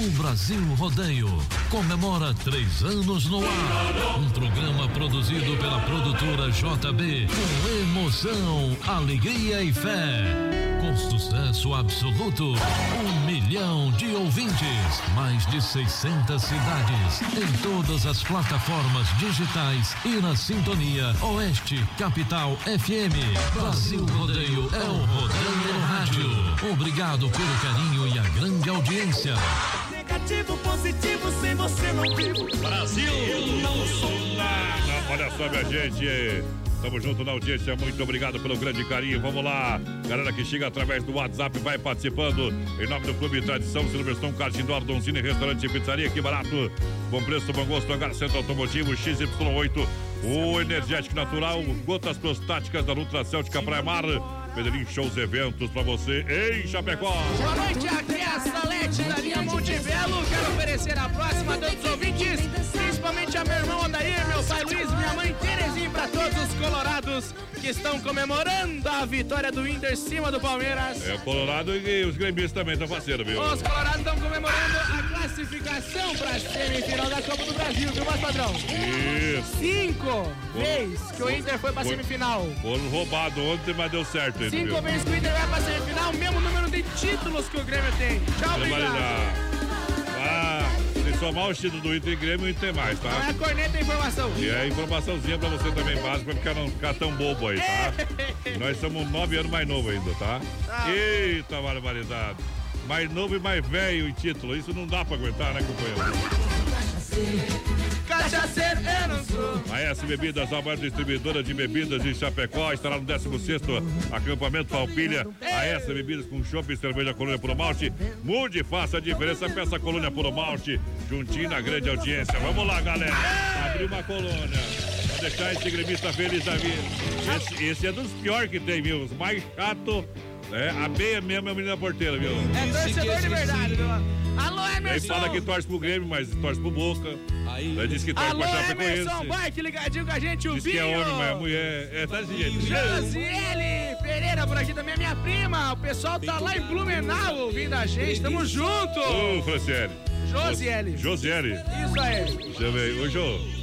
O Brasil Rodeio comemora três anos no ar. Um programa produzido pela produtora JB com emoção, alegria e fé. Com sucesso absoluto, um milhão de ouvintes, mais de 600 cidades, em todas as plataformas digitais e na sintonia Oeste Capital FM. Brasil Rodeio é o Rodeio Rádio. Obrigado pelo carinho grande audiência. Negativo, positivo, sem você não vivo. Brasil, eu não sou nada. Olha só, minha gente. Tamo junto na audiência, muito obrigado pelo grande carinho. Vamos lá, galera que chega através do WhatsApp, vai participando. Em nome do Clube Tradição, Silverstone, Kart Indoor, Donzini, Restaurante e Pizzaria, que barato. Bom preço, bom gosto, Hangar Centro Automotivo, XY8, o energético natural, gotas prostáticas da Nutracêutica Praia Mar. Pedrinho Shows Eventos pra você em Chapecó. Boa noite, aqui é a Salete da linha Montebello. Quero oferecer a próxima a todos os ouvintes, principalmente a meu irmão Odair, meu pai Luiz, minha mãe Terezinha, para todos os colorados estão comemorando a vitória do Inter em cima do Palmeiras. É, o Colorado e os gremistas também estão parceiros, viu? Os colorados estão comemorando a classificação para a semifinal da Copa do Brasil, viu, mais padrão? Isso. Cinco vezes que o Inter foi para semifinal. Foram roubados ontem, mas deu certo. aí, Cinco vezes que o Inter vai pra semifinal, mesmo número de títulos que o Grêmio tem. Tchau, obrigado. Ah, somar os títulos do Inter e Grêmio, o Inter mais, Não é tá? a corneta a informação. E é informaçãozinha pra você também básica, pra ficar, não ficar tão bobo aí, tá? Nós somos nove anos mais novo ainda, tá? Eita barbaridade. mais novo e mais velho em título. Isso não dá pra aguentar, né, companheiro? Cachaceiro, eu não sou. A S Bebidas, a maior distribuidora de bebidas de Chapecó, estará no 16 acampamento Falpilha. A S Bebidas com chopp e cerveja Colônia Puro Malte. Mude, faça a diferença, peça Colônia Puro Malte, juntinho na grande audiência. Vamos lá, galera. Abrir uma colônia. Deixar esse gremista feliz da vida. Esse, esse é dos piores que tem, viu? Os mais chato. É, a Beia mesmo é a menina porteira, viu? É torcedor de verdade, viu? Alô, Aí Emerson! fala que torce pro Grêmio, mas torce pro Boca. Aí diz que torce Alô, pra Emerson Chapecoense. Bike ligadinho com a gente, o Diz que é Binho! homem, mas é mulher. É, tá desse jeito. Josiele Pereira por aqui também, a minha prima. O pessoal tá lá em Blumenau ouvindo a gente. Tamo junto! Ô, Franciele. Josiele. Josiele. Isso aí. Deixa eu ver. Ô, Jô.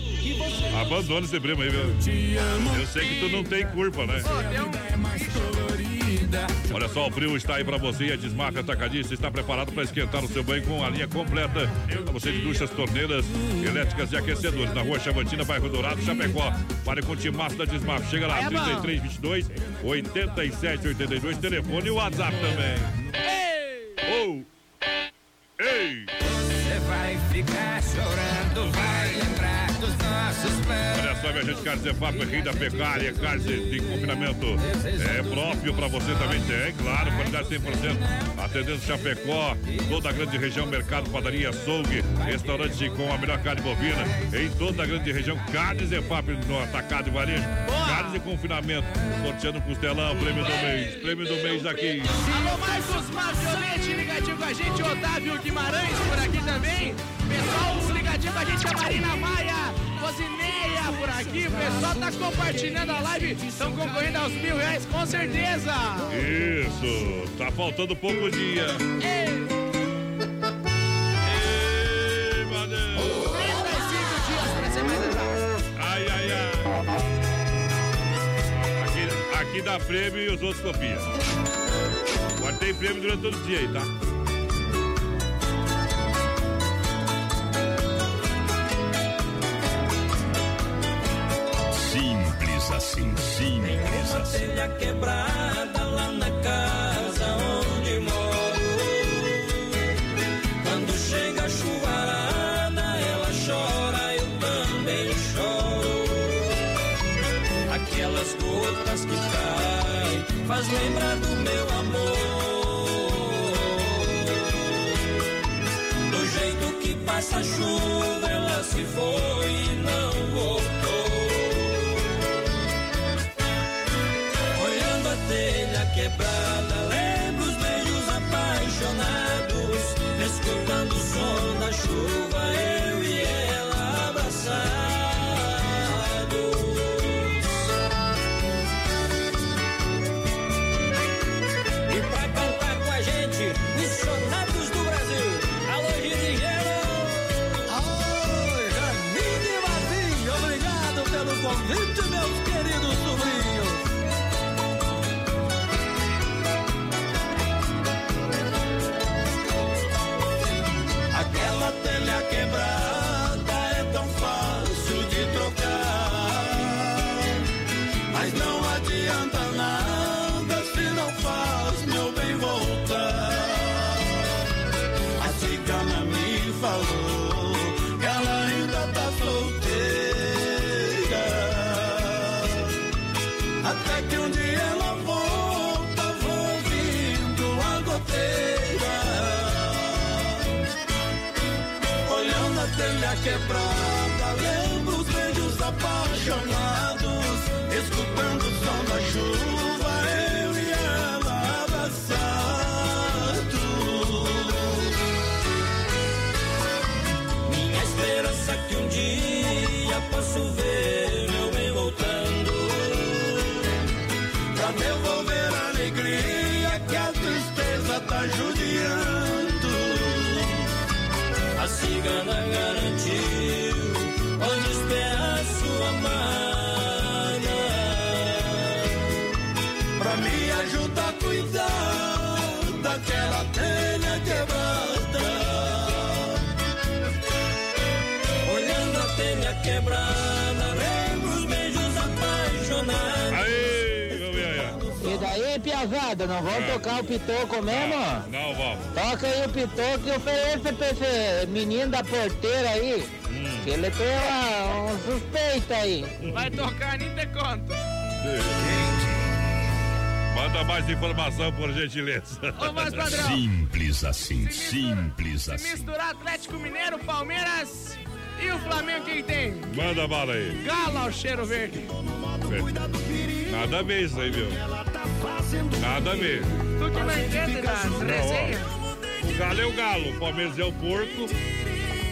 Abandona esse primo aí, viu? Eu sei que tu não tem culpa, né? Olha só, o frio está aí pra você e a Desmarca Atacadista está preparado para esquentar o seu banho com a linha completa pra você de duchas, torneiras, elétricas e aquecedores. Na rua Chavantina, bairro Dourado, Chapecó. Fale com o Timaço da Desmarca. Chega lá, É bom. 33 22 87 82. Telefone e WhatsApp também. Ei! Ei! Você vai ficar chorando, vai lembrar dos. Olha só, minha gente, Carnes EFAP, rei da pecuária, carnes de confinamento é próprio pra você também tem, claro, qualidade 100%. Atendendo Chapecó, toda a grande região, mercado, padaria, açougue, restaurante com a melhor carne bovina, em toda a grande região, Carnes EFAP no atacado e varejo, carnes de confinamento, sorteando costelão, prêmio do mês, prêmio do mês aqui. Alô, Marcos Maviolete ligadinho com a gente, Otávio Guimarães por aqui também. Pessoal ligadinho com a gente, a Marina Maia, Rosineia por aqui. O pessoal tá compartilhando a live, estão concorrendo aos mil reais com certeza. Isso, tá faltando pouco dia. Ei! 35 dias pra ser mais. Ai, ai, ai. Aqui, dá prêmio e os outros copiam. Tem prêmio durante todo o dia aí, tá? Quebrada lá na casa onde moro. Quando chega a chuvarada, ela chora, eu também choro. Aquelas gotas que caem, faz lembrar do meu amor. Do jeito que passa a chuva, ela se foi quebrada, lembro os beijos apaixonados. Escutando o som da chuva, eu e ela abraçados. Minha esperança que um dia posso ver meu bem voltando. Pra devolver a alegria que a tristeza tá judiando. A cigana moçada, não vamos É. tocar o pitoco mesmo? Não, vamos. Toca aí o pitoco e ofereça pra esse menino da porteira aí. Hum. Que ele tem uma- um suspeito aí. Vai tocar, nem te conta. Manda mais informação, por gentileza. Ô, padrão. Simples assim, simples Se assim. misturar Atlético Mineiro, Palmeiras e o Flamengo, quem tem? Manda bala aí. Galo ao cheiro verde. Nada a ver isso aí, viu? Nada a ver. Tu que não entende das resenhas. O galo é o galo, o Palmeiras é o porco,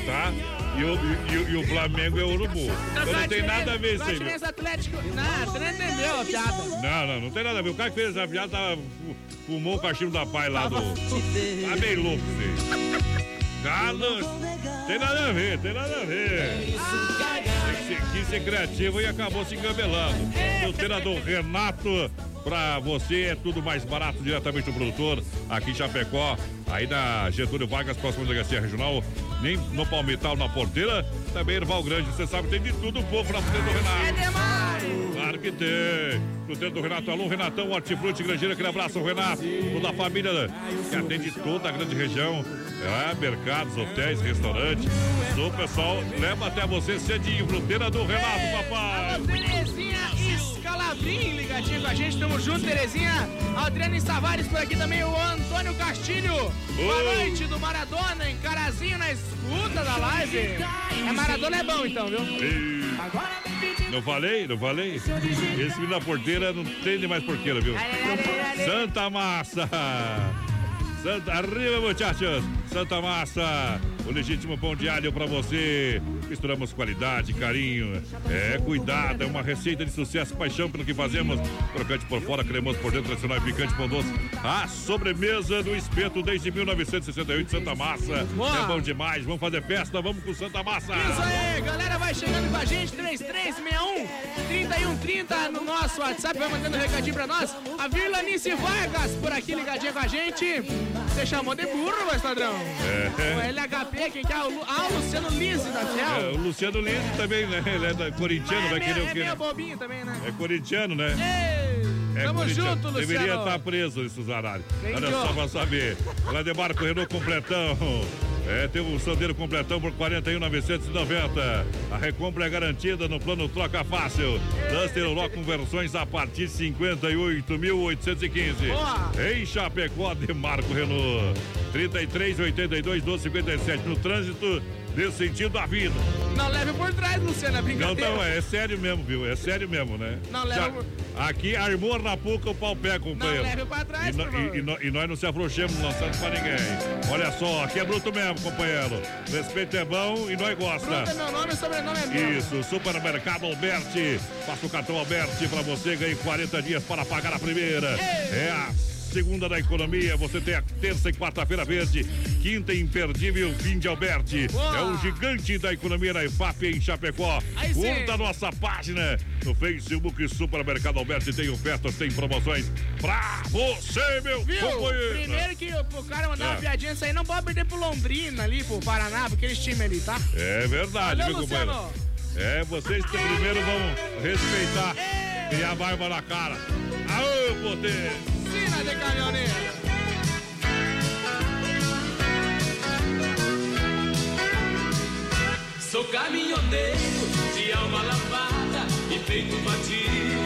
tá? E o, e, o- e o Flamengo é o urubu. Então não tem nada a ver isso aí? Diferença Atlético. Não, tu não entendeu a piada. Não, não, não tem nada a ver. O cara que fez a piada tava, fu- fumou o cachimbo da pai lá do. Tá meio louco aí. Galo, tem nada a ver, tem nada a ver. Ser- Quis ser criativo e acabou se engabelando. O treinador Renato, pra você é tudo mais barato diretamente do produtor, aqui em Chapecó, aí na Getúlio Vargas, próximo da delegacia regional, nem no Palmital, na porteira, também Erval Grande, você sabe, tem de tudo um pouco na frente do Renato. É demais! Claro que tem. Tempo do Renato Alô, Renatão, Hortifruti, Grangeira, aquele abraço, Renato. Toda a família que atende toda a grande região. É, mercados, hotéis, restaurantes. O pessoal leva até você cedinho, fruteira do Renato, papai. Terezinha Escalabrim ligadinho com a gente, tamo junto, Terezinha. Adriane Savares por aqui também, o Antônio Castilho. Boa noite do Maradona, em Carazinho na escuta da live. É Maradona é bom então, viu? Ih, Não falei, não falei? Esse menino da porteira não tem mais porqueira, viu? Santa Massa! Santa, arriba, muchachos! Santa Massa! O legítimo pão de alho pra você. Misturamos qualidade, carinho, é cuidado, é uma receita de sucesso, paixão pelo que fazemos. Crocante por fora, cremoso por dentro, tradicional e picante pão doce. A sobremesa do espeto desde 1968, Santa Massa. Boa. É bom demais, vamos fazer festa, vamos com Santa Massa. Isso aí, galera, vai chegando com a gente, 3361 3130 no nosso WhatsApp, vai mandando um recadinho pra nós. A Virlanice Vargas por aqui ligadinha com a gente. Você chamou de burro, mas padrão. É. O LHP, quem que é? O Ah, o Luciano Lise da É, Fiel. o Luciano Lins também, né? Ele é da, corintiano, vai é, querer o é quê? meio bobinho também, né? É corintiano, né? Ei, É tamo junto, Luciano. Deveria estar preso horários. Quem Olha só pra saber. Lá debarca o Renault completão. É, tem um Sandeiro completão por 41,990. A recompra é garantida no plano Troca Fácil. Duster Rock com versões a partir de 58.815. Boa. Em Chapecó, demarca o Renault. 33, 82, 12, 57. No trânsito, dê sentido da vida. Não leve por trás, Luciano, é Não, brincadeira. não, é sério mesmo, viu? É sério mesmo, né? Não, leva Já- por- Aqui armou na puca, o pau pega, companheiro. Não leve pra trás, e, por e- e e nós não se afrouxemos lançando pra ninguém. Olha só, aqui é bruto mesmo, companheiro. Respeito é bom e nós gosta. Fruta é meu nome e sobrenome é meu. Isso, Supermercado Alberti. Faça o cartão Alberti pra você ganhar 40 dias para pagar a primeira. É a segunda da economia. Você tem a terça e quarta-feira verde. Quinta imperdível, fim de Alberti. Boa. É o gigante da economia na IFAP em Chapecó. Aí. Curta a nossa página no Facebook Supermercado Alberti. Tem ofertas, tem promoções pra você, meu Viu? companheiro. Primeiro que o, cara mandar É. uma piadinha, isso aí não pode perder pro Londrina ali, pro Paraná, pra aqueles times ali, tá? É verdade, Valeu, meu companheiro. É, vocês primeiro vão respeitar, criar barba na cara. Aô, poder! De caminhoneiro. Sou caminhoneiro de alma lavada e peito batido.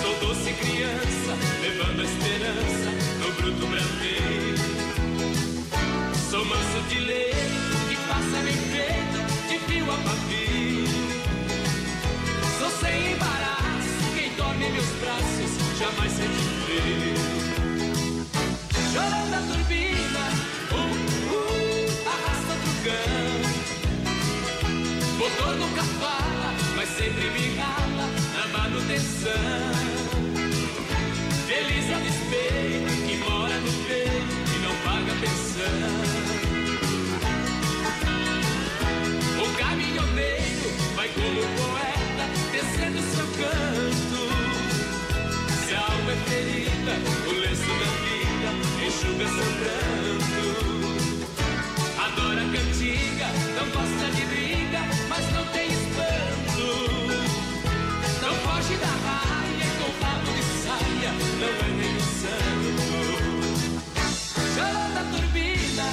Sou doce criança, levando a esperança no bruto branqueiro. Sou manso de lei jamais sente frio. Chorando a turbina, uh, uh, arrasta outro cão. Motor nunca fala, mas sempre me rala na manutenção. Feliz a despeito que mora no peito e não paga pensão. O caminhoneiro vai como poeta descendo seu canto é ferida, o lenço da vida enxuga seu pranto. Adora a cantiga, não gosta de briga, mas não tem espanto. Não foge da raia, é com de saia, não é nem o santo. Chorou da turbina,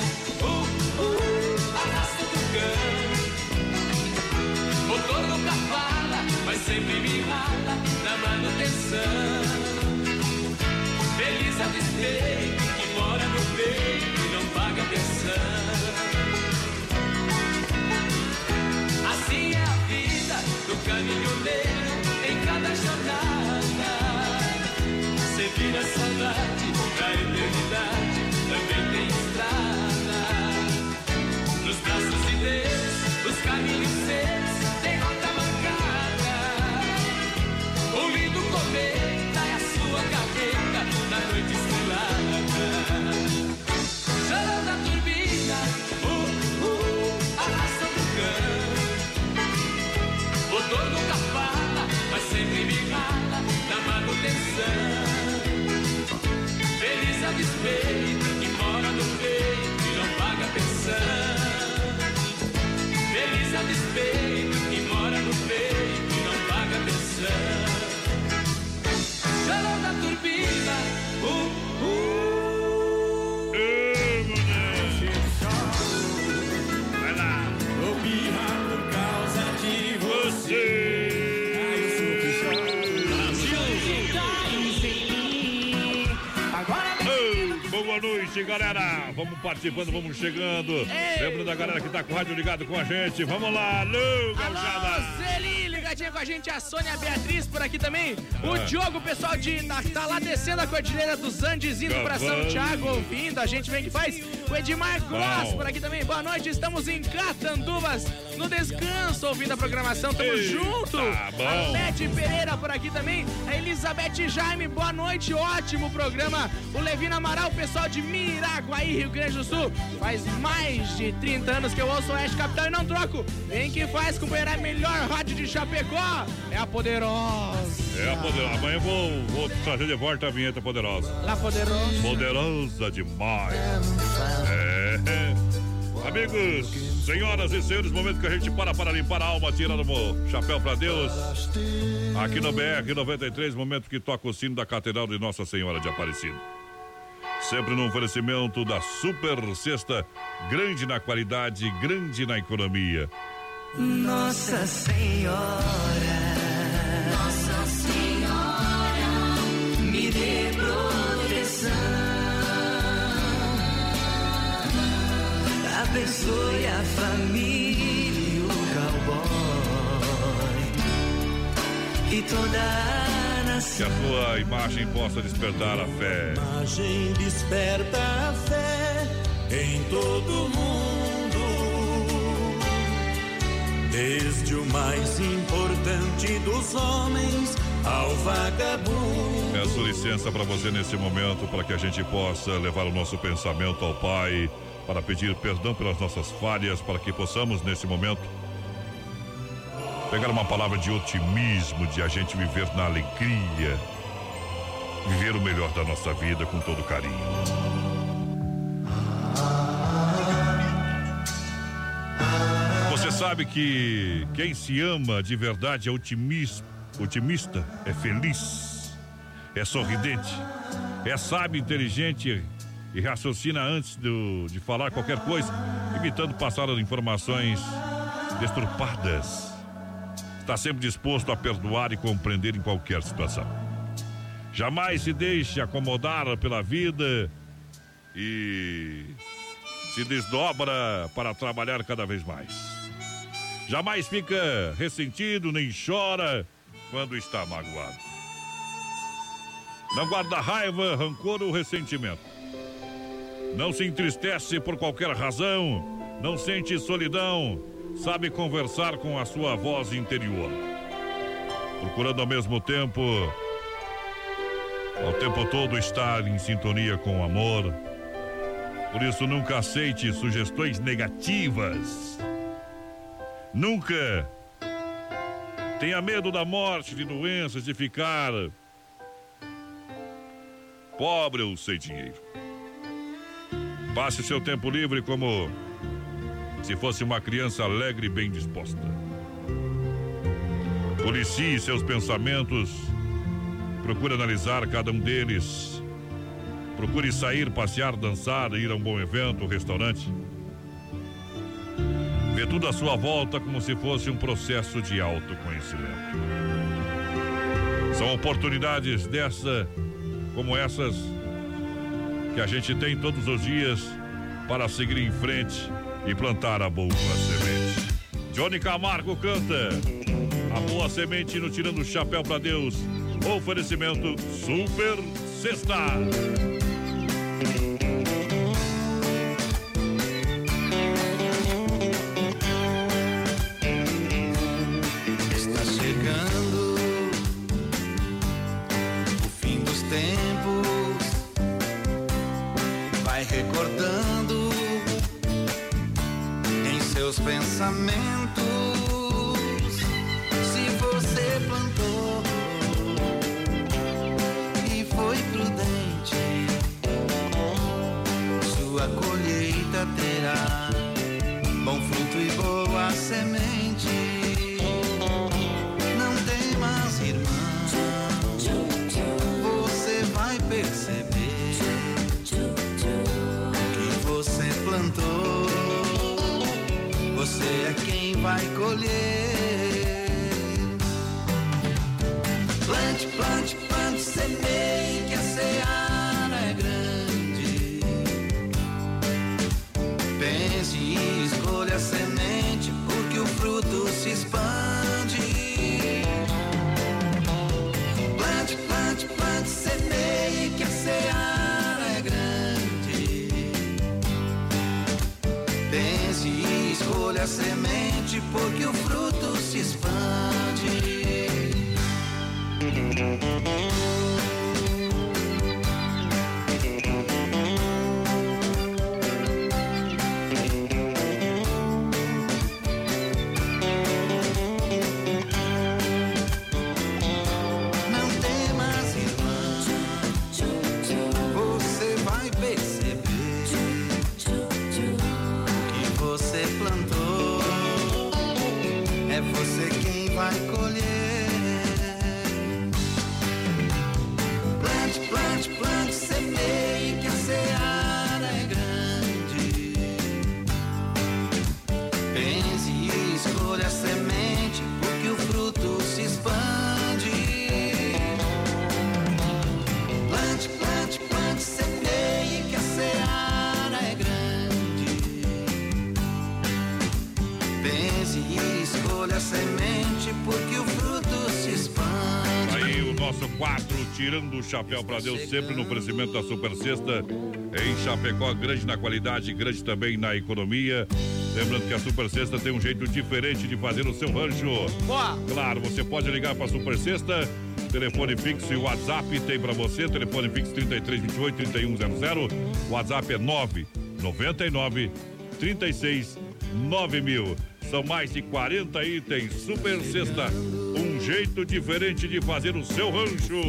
satisfeito que mora no peito e não paga pensão. Assim é a vida do caminhoneiro em cada jornada. Você a saudade da eternidade, também tem estrada. Nos braços de Deus, os caminhos seus. Despeito, que mora no peito e não paga pensão. Feliz a despeito, Galera. Vamos participando, vamos chegando. Lembrando da galera que tá com o rádio ligado com a gente. Vamos lá, alô. Alô, ligadinha com a gente, a Sônia Beatriz por aqui também. O É. Diogo, pessoal de tá, tá lá descendo a Cordilheira dos Andes, indo pra São. Tiago, ouvindo. A gente vem que faz. O Edmar Gross por aqui também. Boa noite, estamos em Catanduvas, no descanso, ouvindo a programação. Tamo Eita, junto. bom. A Beth Pereira por aqui também. A Elizabeth Jaime, boa noite, ótimo programa. O Levino Amaral, pessoal de Miraguaí, Rio Grande do Sul. Faz mais de 30 anos que eu ouço o Oeste Capital e não troco. Vem que faz, companheiro, é a melhor rádio de Chapecó. É a Poderosa. É a poderosa. Amanhã vou, vou trazer de volta a vinheta poderosa. Lá Poderosa. Poderosa demais. É. Amigos, senhoras e senhores, momento que a gente para para limpar a alma, tirando o chapéu para Deus. Aqui no BR 93, momento que toca o sino da Catedral de Nossa Senhora de Aparecida. Sempre no oferecimento da Super Sexta, grande na qualidade, grande na economia. Nossa Senhora, Nossa Senhora, me dê proteção. Abençoe a família e o cowboy e toda a Que a tua imagem possa despertar a fé. imagem desperta a fé em todo mundo. Desde o mais importante dos homens ao vagabundo. Peço licença para você nesse momento, para que a gente possa levar o nosso pensamento ao Pai, para pedir perdão pelas nossas falhas, para que possamos nesse momento pegar uma palavra de otimismo, de a gente viver na alegria, viver o melhor da nossa vida com todo carinho. Sabe que quem se ama de verdade é otimista, otimista, é feliz, é sorridente, é sábio, inteligente e raciocina antes do- de falar qualquer coisa, evitando passar as informações destrupadas. Está sempre disposto a perdoar e compreender em qualquer situação. Jamais se deixe acomodar pela vida e se desdobra para trabalhar cada vez mais. Jamais fica ressentido nem chora quando está magoado. Não guarda raiva, rancor ou ressentimento. Não se entristece por qualquer razão, não sente solidão, sabe conversar com a sua voz interior. Procurando ao mesmo tempo, ao tempo todo estar em sintonia com o amor. Por isso, nunca aceite sugestões negativas. Nunca tenha medo da morte, de doenças, de ficar pobre ou sem dinheiro. Passe seu tempo livre como se fosse uma criança alegre e bem disposta. Policie seus pensamentos. Procure analisar cada um deles. Procure sair, passear, dançar, ir a um bom evento, restaurante. Vê tudo à sua volta como se fosse um processo de autoconhecimento. São oportunidades dessa, como essas, que a gente tem todos os dias para seguir em frente e plantar a boa semente. Johnny Camargo canta a boa semente no Tirando o Chapéu para Deus. Oferecimento Super Sexta. Seus Chapéu pra Deus, sempre no oferecimento da Super Sexta. Em Chapecó, grande na qualidade, grande também na economia. Lembrando que a Super Sexta tem um jeito diferente de fazer o seu rancho. Boa! Claro, você pode ligar pra Super Sexta. Telefone fixo e WhatsApp tem pra você. Telefone fixo 3328 3100. WhatsApp é 999 36 9000. São mais de 40 itens. Super Sexta. Jeito diferente de fazer o seu rancho.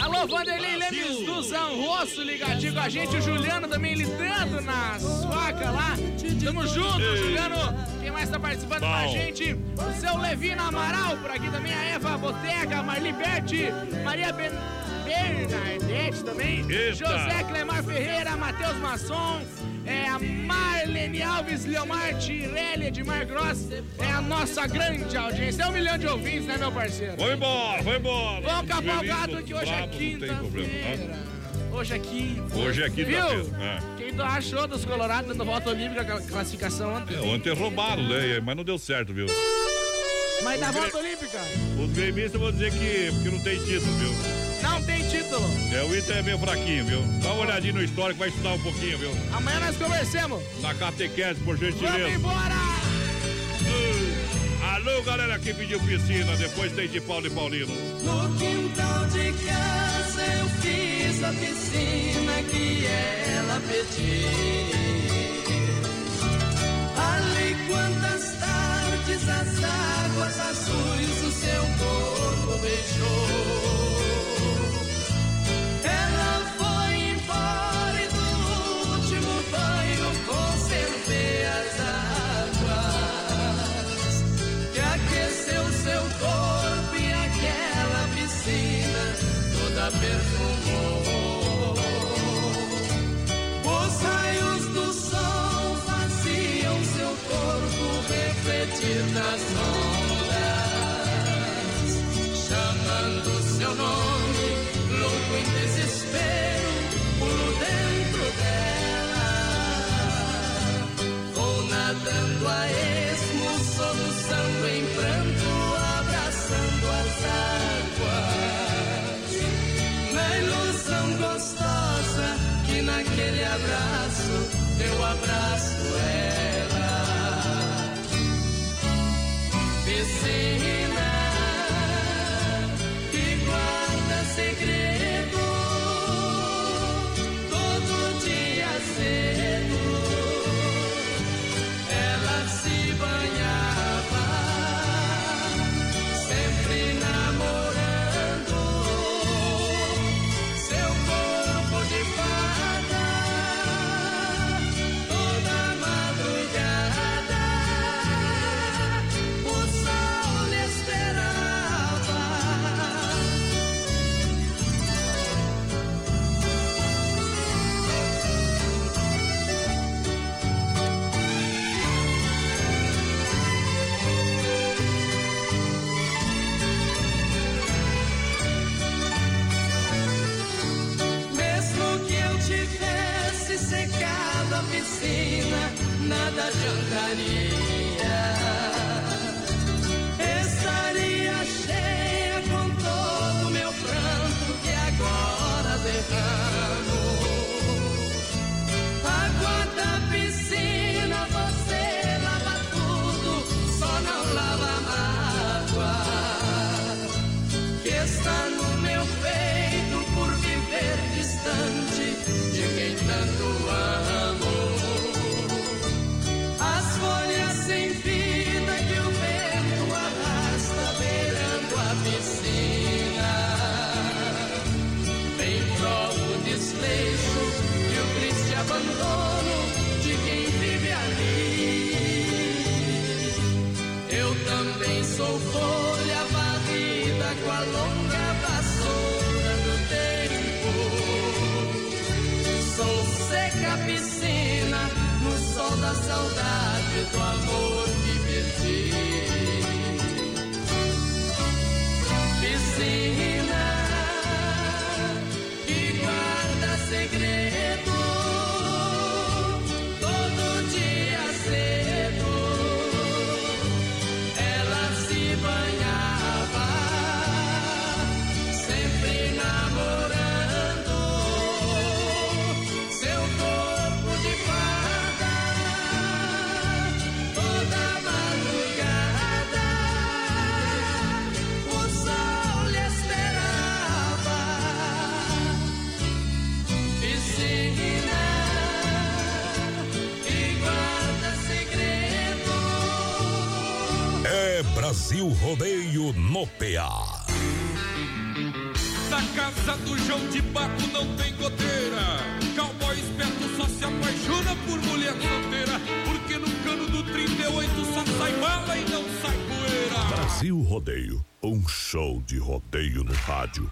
Alô, Vanderlei Lemes do Zanrosso, ligadinho com a gente. O Juliano também lidando nas facas lá. Tamo junto, Ei. Juliano. Quem mais tá participando com a Bom. gente? O seu Levino Amaral, por aqui também a Eva Botega, Marli Berti, Maria ben... Bernadette também. Eita. José Clemar Ferreira, Matheus Masson. É a Marlene Alves, Leomar Tirelli, Edmar Gross. É a nossa grande audiência. É um milhão de ouvintes, né, meu parceiro? Vai embora, vai embora. Vamos gato que hoje é quinta-feira. Hoje é quinta. Hoje é quinta-feira. Viu? É. Quem tu achou dos Colorados dando volta olímpica cla- classificação ontem? É, ontem roubaram, né? Mas não deu certo, viu? Mas da volta olímpica? Os gremistas vão dizer que, que não tem título, viu? Não tem. É, o Inter é meio fraquinho, viu? Dá uma olhadinha no histórico, vai estudar um pouquinho, viu? Amanhã nós conversamos. Na catequese, por gentileza. Vamos embora! Alô, galera que pediu piscina, depois tem de Paulo e Paulino. No quintal de casa eu fiz a piscina que ela pediu. Ali quantas tardes as águas azuis o seu corpo beijou. Chamando seu nome, louco em desespero, pulo dentro dela. Vou nadando a esmo, soluçando Сына над ожиданием. だ Brasil Rodeio no PA. Na casa do João de Baco não tem goteira. Cowboy esperto só se apaixona por mulher solteira. Porque no cano do 38 só sai bala e não sai poeira. Brasil Rodeio, um show de rodeio no rádio.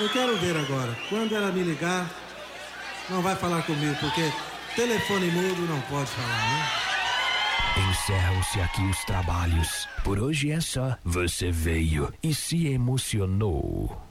Eu quero ver agora. Quando ela me ligar, não vai falar comigo, porque telefone mudo não pode falar, né? Encerram-se aqui os trabalhos. Por hoje é só. Você veio e se emocionou.